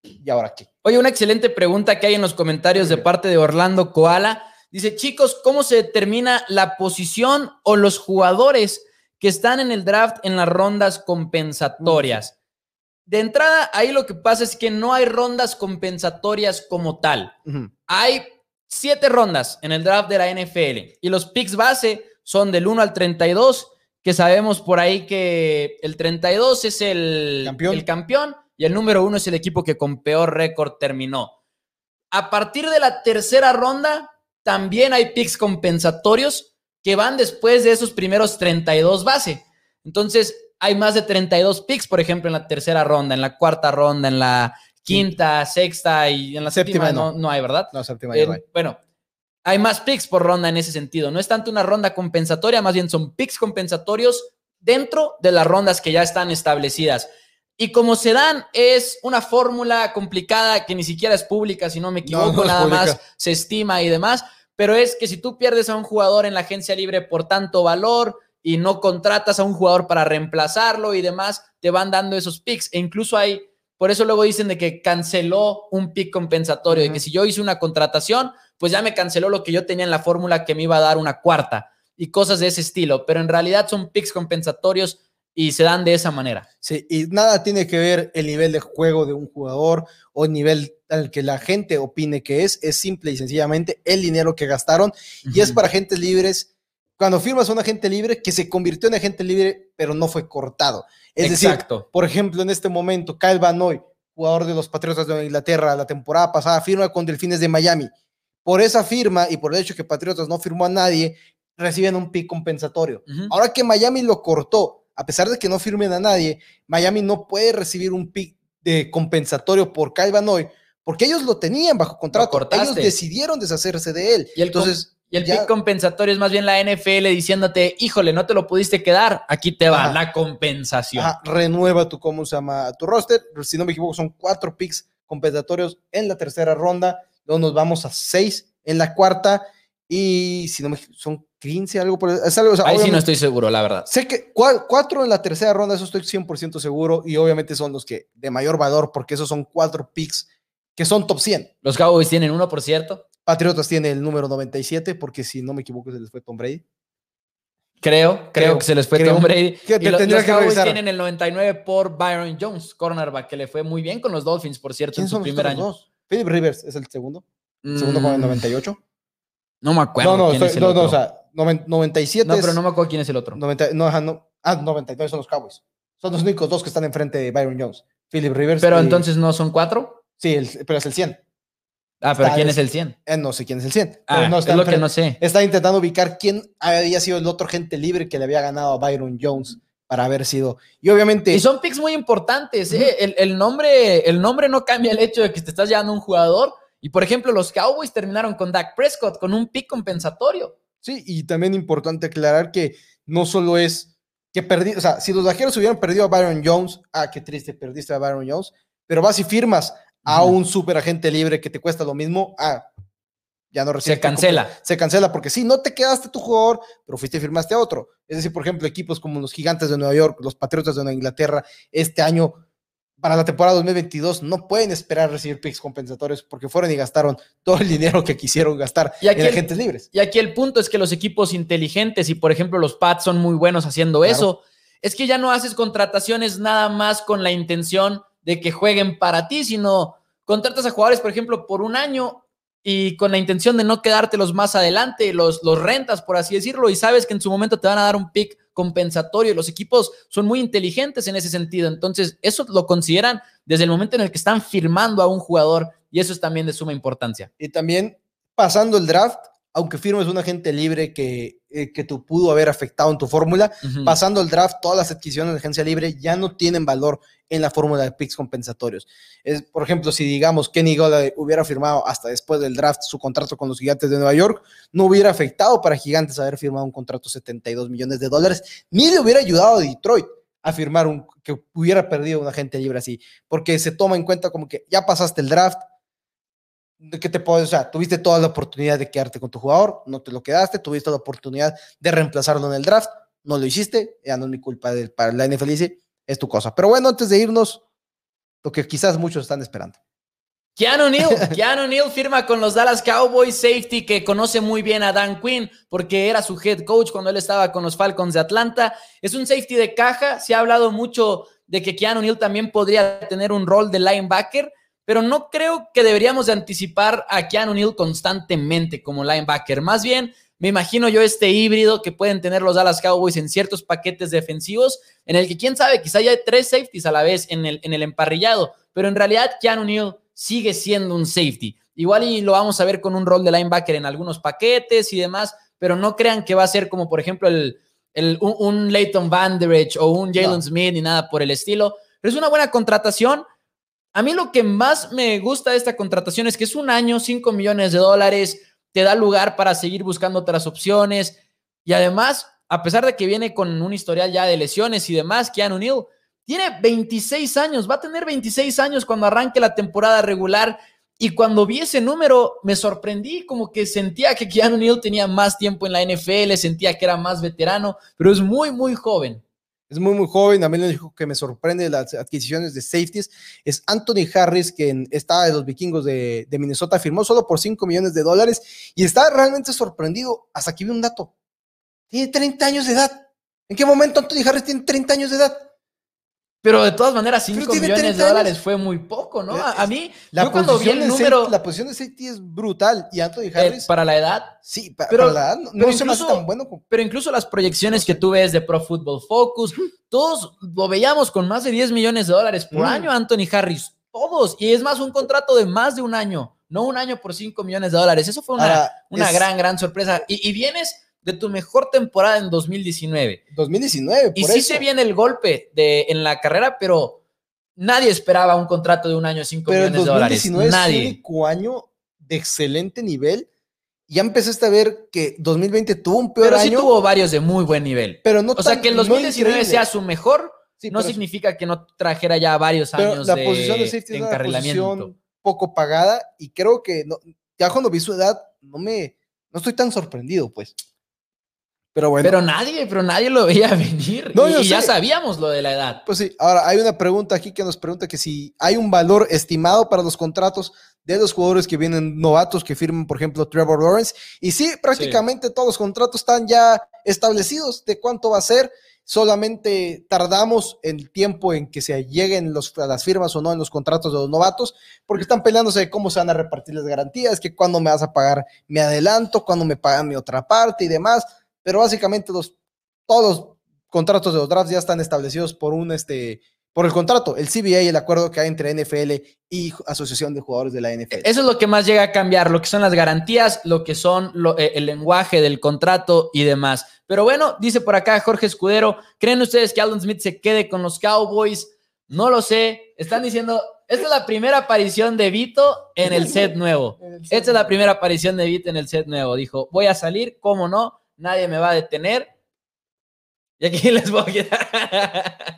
S2: ¿y ahora qué?
S1: Oye, una excelente pregunta que hay en los comentarios de parte de Orlando Koala. Dice, chicos, ¿cómo se determina la posición o los jugadores que están en el draft en las rondas compensatorias? De entrada, ahí lo que pasa es que no hay rondas compensatorias como tal. Hay siete rondas en el draft de la NFL y los picks base son del 1 al 32, que sabemos por ahí que el 32 es el
S2: Campeón.
S1: el campeón y el número uno es el equipo que con peor récord terminó. A partir de la tercera ronda, también hay picks compensatorios que van después de esos primeros 32 base. Entonces, hay más de 32 picks, por ejemplo, en la tercera ronda, en la cuarta ronda, en la quinta, sexta y en la séptima,
S2: Séptima
S1: no,
S2: no.
S1: no hay, ¿verdad?
S2: No, séptima no hay.
S1: bueno, hay más picks por ronda en ese sentido. No es tanto una ronda compensatoria, más bien son picks compensatorios dentro de las rondas que ya están establecidas. Y como se dan, es una fórmula complicada que ni siquiera es pública, si no me equivoco,
S2: no
S1: nada más se estima y demás. Pero es que si tú pierdes a un jugador en la agencia libre por tanto valor y no contratas a un jugador para reemplazarlo y demás, te van dando esos picks. E incluso hay, por eso luego dicen de que canceló un pick compensatorio, de
S2: Ujú.
S1: que si yo hice una contratación, pues ya me canceló lo que yo tenía en la fórmula que me iba a dar una cuarta y cosas de ese estilo. Pero en realidad son picks compensatorios y se dan de esa manera.
S2: Sí, y nada tiene que ver el nivel de juego de un jugador o el nivel al que la gente opine que es, es simple y sencillamente el dinero que gastaron y es para agentes libres. Cuando firmas a un agente libre que se convirtió en agente libre, pero no fue cortado. Es decir,
S1: Exacto.
S2: por ejemplo, en este momento, Kyle Van Noy, jugador de los Patriotas de Inglaterra la temporada pasada, firma con Delfines de Miami. Por esa firma y por el hecho que Patriotas no firmó a nadie, reciben un pick compensatorio. Ahora que Miami lo cortó, a pesar de que no firmen a nadie, Miami no puede recibir un pick de compensatorio por Kyle Van Noy, porque ellos lo tenían bajo contrato. ellos decidieron deshacerse de él.
S1: Y el
S2: Entonces,
S1: Y el
S2: ya-
S1: pick compensatorio es más bien la NFL diciéndote, híjole, no te lo pudiste quedar, aquí te va
S2: Ajá.
S1: la compensación.
S2: ajá, renueva tu, ¿cómo se llama? Tu roster. Si no me equivoco, son cuatro picks compensatorios en la tercera ronda. Luego nos vamos a seis en la cuarta. Y si no me son 15, algo por es algo, o sea,
S1: Ahí sí no estoy seguro, la verdad.
S2: Sé que cua- cuatro en la tercera ronda, eso estoy 100% seguro, y obviamente son los que de mayor valor, porque esos son cuatro picks que son top 100.
S1: Los Cowboys tienen uno, por cierto.
S2: Patriotas tiene el número 97, porque si no me equivoco, se les fue Tom Brady.
S1: Creo, creo,
S2: Creo,
S1: que se les fue
S2: creo.
S1: Tom Brady.
S2: Que
S1: Y
S2: te
S1: lo-
S2: tendría
S1: los
S2: que
S1: Cowboys
S2: revisar.
S1: tienen el 99 por Byron Jones, cornerback, que le fue muy bien con los Dolphins, por cierto, en
S2: ¿Quiénes
S1: su primer año.
S2: dos? Philip Rivers es el segundo, segundo con el
S1: Mm,
S2: 98.
S1: No me acuerdo
S2: no, no,
S1: quién
S2: estoy-
S1: es el
S2: no, no, o sea, noven- 97
S1: No, pero no me acuerdo quién es el otro.
S2: 90 no, ajá, no, ah, 99 son los Cowboys. Son los únicos dos que están enfrente de Byron Jones. Philip Rivers.
S1: Pero
S2: y-
S1: entonces no son cuatro.
S2: Sí, el- pero es el 100.
S1: Ah, pero
S2: Está-
S1: ¿quién
S2: es-
S1: es el 100?
S2: Eh, no sé quién es el 100. pero
S1: Ah,
S2: no
S1: es
S2: está
S1: lo que no sé.
S2: Está intentando ubicar quién había sido el otro gente libre que le había ganado a Byron Jones para haber sido. Y obviamente.
S1: Y son picks muy importantes. ¿eh? el, el nombre, el nombre no cambia el hecho de que te estás llevando un jugador. Y por ejemplo, los Cowboys terminaron con Dak Prescott con un pick compensatorio.
S2: Sí, y también importante aclarar que no solo es que perdí, o sea, si los vaqueros hubieran perdido a Byron Jones, ah, qué triste, perdiste a Byron Jones, pero vas y firmas a un super agente libre que te cuesta lo mismo, ah, ya no
S1: Se cancela.
S2: Se cancela porque sí, no te quedaste tu jugador, pero fuiste y firmaste a otro. Es decir, por ejemplo, equipos como los Gigantes de Nueva York, los Patriotas de Nueva Inglaterra, este año para la temporada 2022 no pueden esperar recibir picks compensatorios porque fueron y gastaron todo el dinero que quisieron gastar
S1: y aquí
S2: en agentes libres.
S1: Y aquí el punto es que los equipos inteligentes, y por ejemplo los Pats son muy buenos haciendo eso, es que ya no haces contrataciones nada más con la intención de que jueguen para ti, sino contratas a jugadores, por ejemplo, por un año y con la intención de no quedártelos más adelante, los, los rentas, por así decirlo, y sabes que en su momento te van a dar un pick compensatorio. Los equipos son muy inteligentes en ese sentido. Entonces, eso lo consideran desde el momento en el que están firmando a un jugador y eso es también de suma importancia.
S2: Y también pasando el draft, aunque firmes un agente libre que, eh, que te pudo haber afectado en tu fórmula, pasando el draft, todas las adquisiciones de agencia libre ya no tienen valor en la fórmula de picks compensatorios. Es, por ejemplo, si digamos Kenny Gola hubiera firmado hasta después del draft su contrato con los Gigantes de Nueva York, no hubiera afectado para Gigantes haber firmado un contrato de 72 millones de dólares, ni le hubiera ayudado a Detroit a firmar un que hubiera perdido un agente libre así, porque se toma en cuenta como que ya pasaste el draft, de que te puedes, o sea, tuviste toda la oportunidad de quedarte con tu jugador, no te lo quedaste, tuviste la oportunidad de reemplazarlo en el draft, no lo hiciste, ya no es mi culpa del, para la NFL, es tu cosa. Pero bueno, antes de irnos, lo que quizás muchos están esperando.
S1: Keanu Neal, Keanu Neal firma con los Dallas Cowboys safety que conoce muy bien a Dan Quinn porque era su head coach cuando él estaba con los Falcons de Atlanta. Es un safety de caja, se ha hablado mucho de que Keanu Neal también podría tener un rol de linebacker pero no creo que deberíamos de anticipar a Keanu Neal constantemente como linebacker. Más bien, me imagino yo este híbrido que pueden tener los Dallas Cowboys en ciertos paquetes defensivos, en el que quién sabe, quizá haya tres safeties a la vez en el, en el emparrillado, pero en realidad Keanu Neal sigue siendo un safety. Igual y lo vamos a ver con un rol de linebacker en algunos paquetes y demás, pero no crean que va a ser como por ejemplo el, un, Leighton Van Der o un Jalen Smith ni nada por el estilo. Pero es una buena contratación a mí lo que más me gusta de esta contratación es que es un año, 5 millones de dólares, te da lugar para seguir buscando otras opciones. Y además, a pesar de que viene con un historial ya de lesiones y demás, Keanu Neal tiene 26 años, va a tener 26 años cuando arranque la temporada regular. Y cuando vi ese número me sorprendí, como que sentía que Keanu Neal tenía más tiempo en la NFL, sentía que era más veterano, pero es muy, muy joven
S2: es muy, muy joven. Mí lo dijo que me sorprende las adquisiciones de safeties es Anthony Harris, que está de los vikingos de, Minnesota, firmó solo por 5 millones de dólares y está realmente sorprendido. Hasta aquí vi un dato. Tiene 30 años de edad. ¿En qué momento Anthony Harris tiene 30 años de edad?
S1: Pero de todas maneras, 5 millones de dólares fue muy poco, ¿no? A, mí, la cuando vi el número.
S2: la posición de safety es brutal. Y Anthony eh, Harris.
S1: para la edad.
S2: Sí, para, la edad. No, se me hace tan bueno.
S1: Pero incluso las proyecciones que tú ves de Pro Football Focus, todos lo veíamos con más de 10 millones de dólares por mm. año, Anthony Harris. Todos. Y es más, un contrato de más de un año. No un año por 5 millones de dólares. Eso fue una, una gran, gran sorpresa. Y, y vienes de tu mejor temporada en 2019.
S2: 2019, por
S1: Y sí se viene el golpe de, en la carrera, pero nadie esperaba un contrato de un año, 5 millones de dólares. 2019 nadie. es el
S2: único año de excelente nivel. Ya empezaste a ver que 2020 tuvo un peor
S1: pero
S2: sí
S1: tuvo varios de muy buen nivel.
S2: Pero no
S1: o sea, que el 2019 sea su mejor, no significa que no trajera ya varios años
S2: la posición de safety es una posición poco pagada y creo que ya cuando vi su edad no me no estoy tan sorprendido, pues. Pero bueno.
S1: Pero nadie, pero nadie lo veía venir. y, ya sabíamos lo de la edad.
S2: Pues sí, ahora hay una pregunta aquí que nos pregunta que si hay un valor estimado para los contratos de los jugadores que vienen novatos que firman, por ejemplo, Trevor Lawrence. Y sí, prácticamente todos los contratos están ya establecidos de cuánto va a ser. Solamente tardamos el tiempo en que se lleguen los, las firmas o no en los contratos de los novatos, porque están peleándose de cómo se van a repartir las garantías, que cuándo me vas a pagar mi adelanto, cuándo me pagan mi otra parte y demás pero básicamente los, todos los contratos de los drafts ya están establecidos por un este por el contrato, el CBA y el acuerdo que hay entre NFL y Asociación de Jugadores de la NFL.
S1: Eso es lo que más llega a cambiar, lo que son las garantías, lo que son eh, el lenguaje del contrato y demás. Pero bueno, dice por acá Jorge Escudero, ¿creen ustedes que Alden Smith se quede con los Cowboys? No lo sé. Están diciendo, Esta es la primera aparición de Vito en el set nuevo. Esta es la primera aparición de Vito en el set nuevo. Dijo, voy a salir, ¿cómo no? Nadie me va a detener. Y aquí les voy a quitar,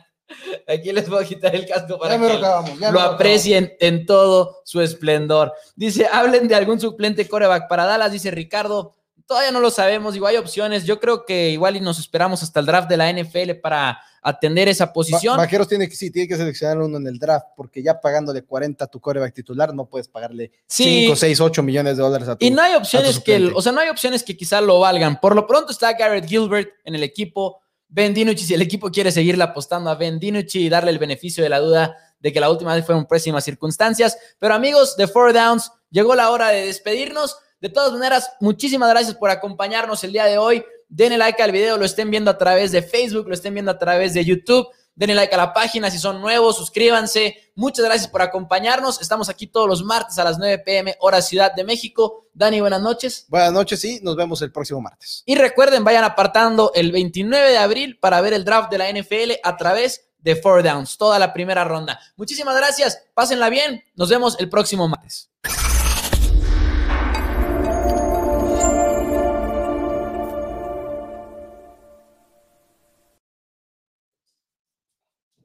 S1: aquí les voy a quitar el casco para que lo, aprecien en todo su esplendor. Dice, hablen de algún suplente coreback para Dallas, dice Ricardo. Todavía no lo sabemos, digo, hay opciones. Yo creo que igual y nos esperamos hasta el draft de la NFL para atender esa posición.
S2: Vaqueros tiene que, sí, tiene que seleccionar uno en el draft, porque ya pagándole 40 a tu coreback titular, no puedes pagarle 5, 6, 8 millones de dólares a tu
S1: Y no hay opciones que, o sea, no hay opciones que quizás lo valgan. Por lo pronto está Garrett Gilbert en el equipo. Ben Dinucci, si el equipo quiere seguirle apostando a Ben Dinucci y darle el beneficio de la duda de que la última vez fueron pésimas circunstancias. Pero amigos de Four Downs, llegó la hora de despedirnos. De todas maneras, muchísimas gracias por acompañarnos el día de hoy. Denle like al video, lo estén viendo a través de Facebook, lo estén viendo a través de YouTube. Denle like a la página si son nuevos, suscríbanse. Muchas gracias por acompañarnos. Estamos aquí todos los martes a las 9 pm, hora Ciudad de México. Dani, buenas noches.
S2: Buenas noches y nos vemos el próximo martes.
S1: Y recuerden, vayan apartando el 29 de abril para ver el draft de la NFL a través de Four Downs, toda la primera ronda. Muchísimas gracias, pásenla bien. Nos vemos el próximo martes.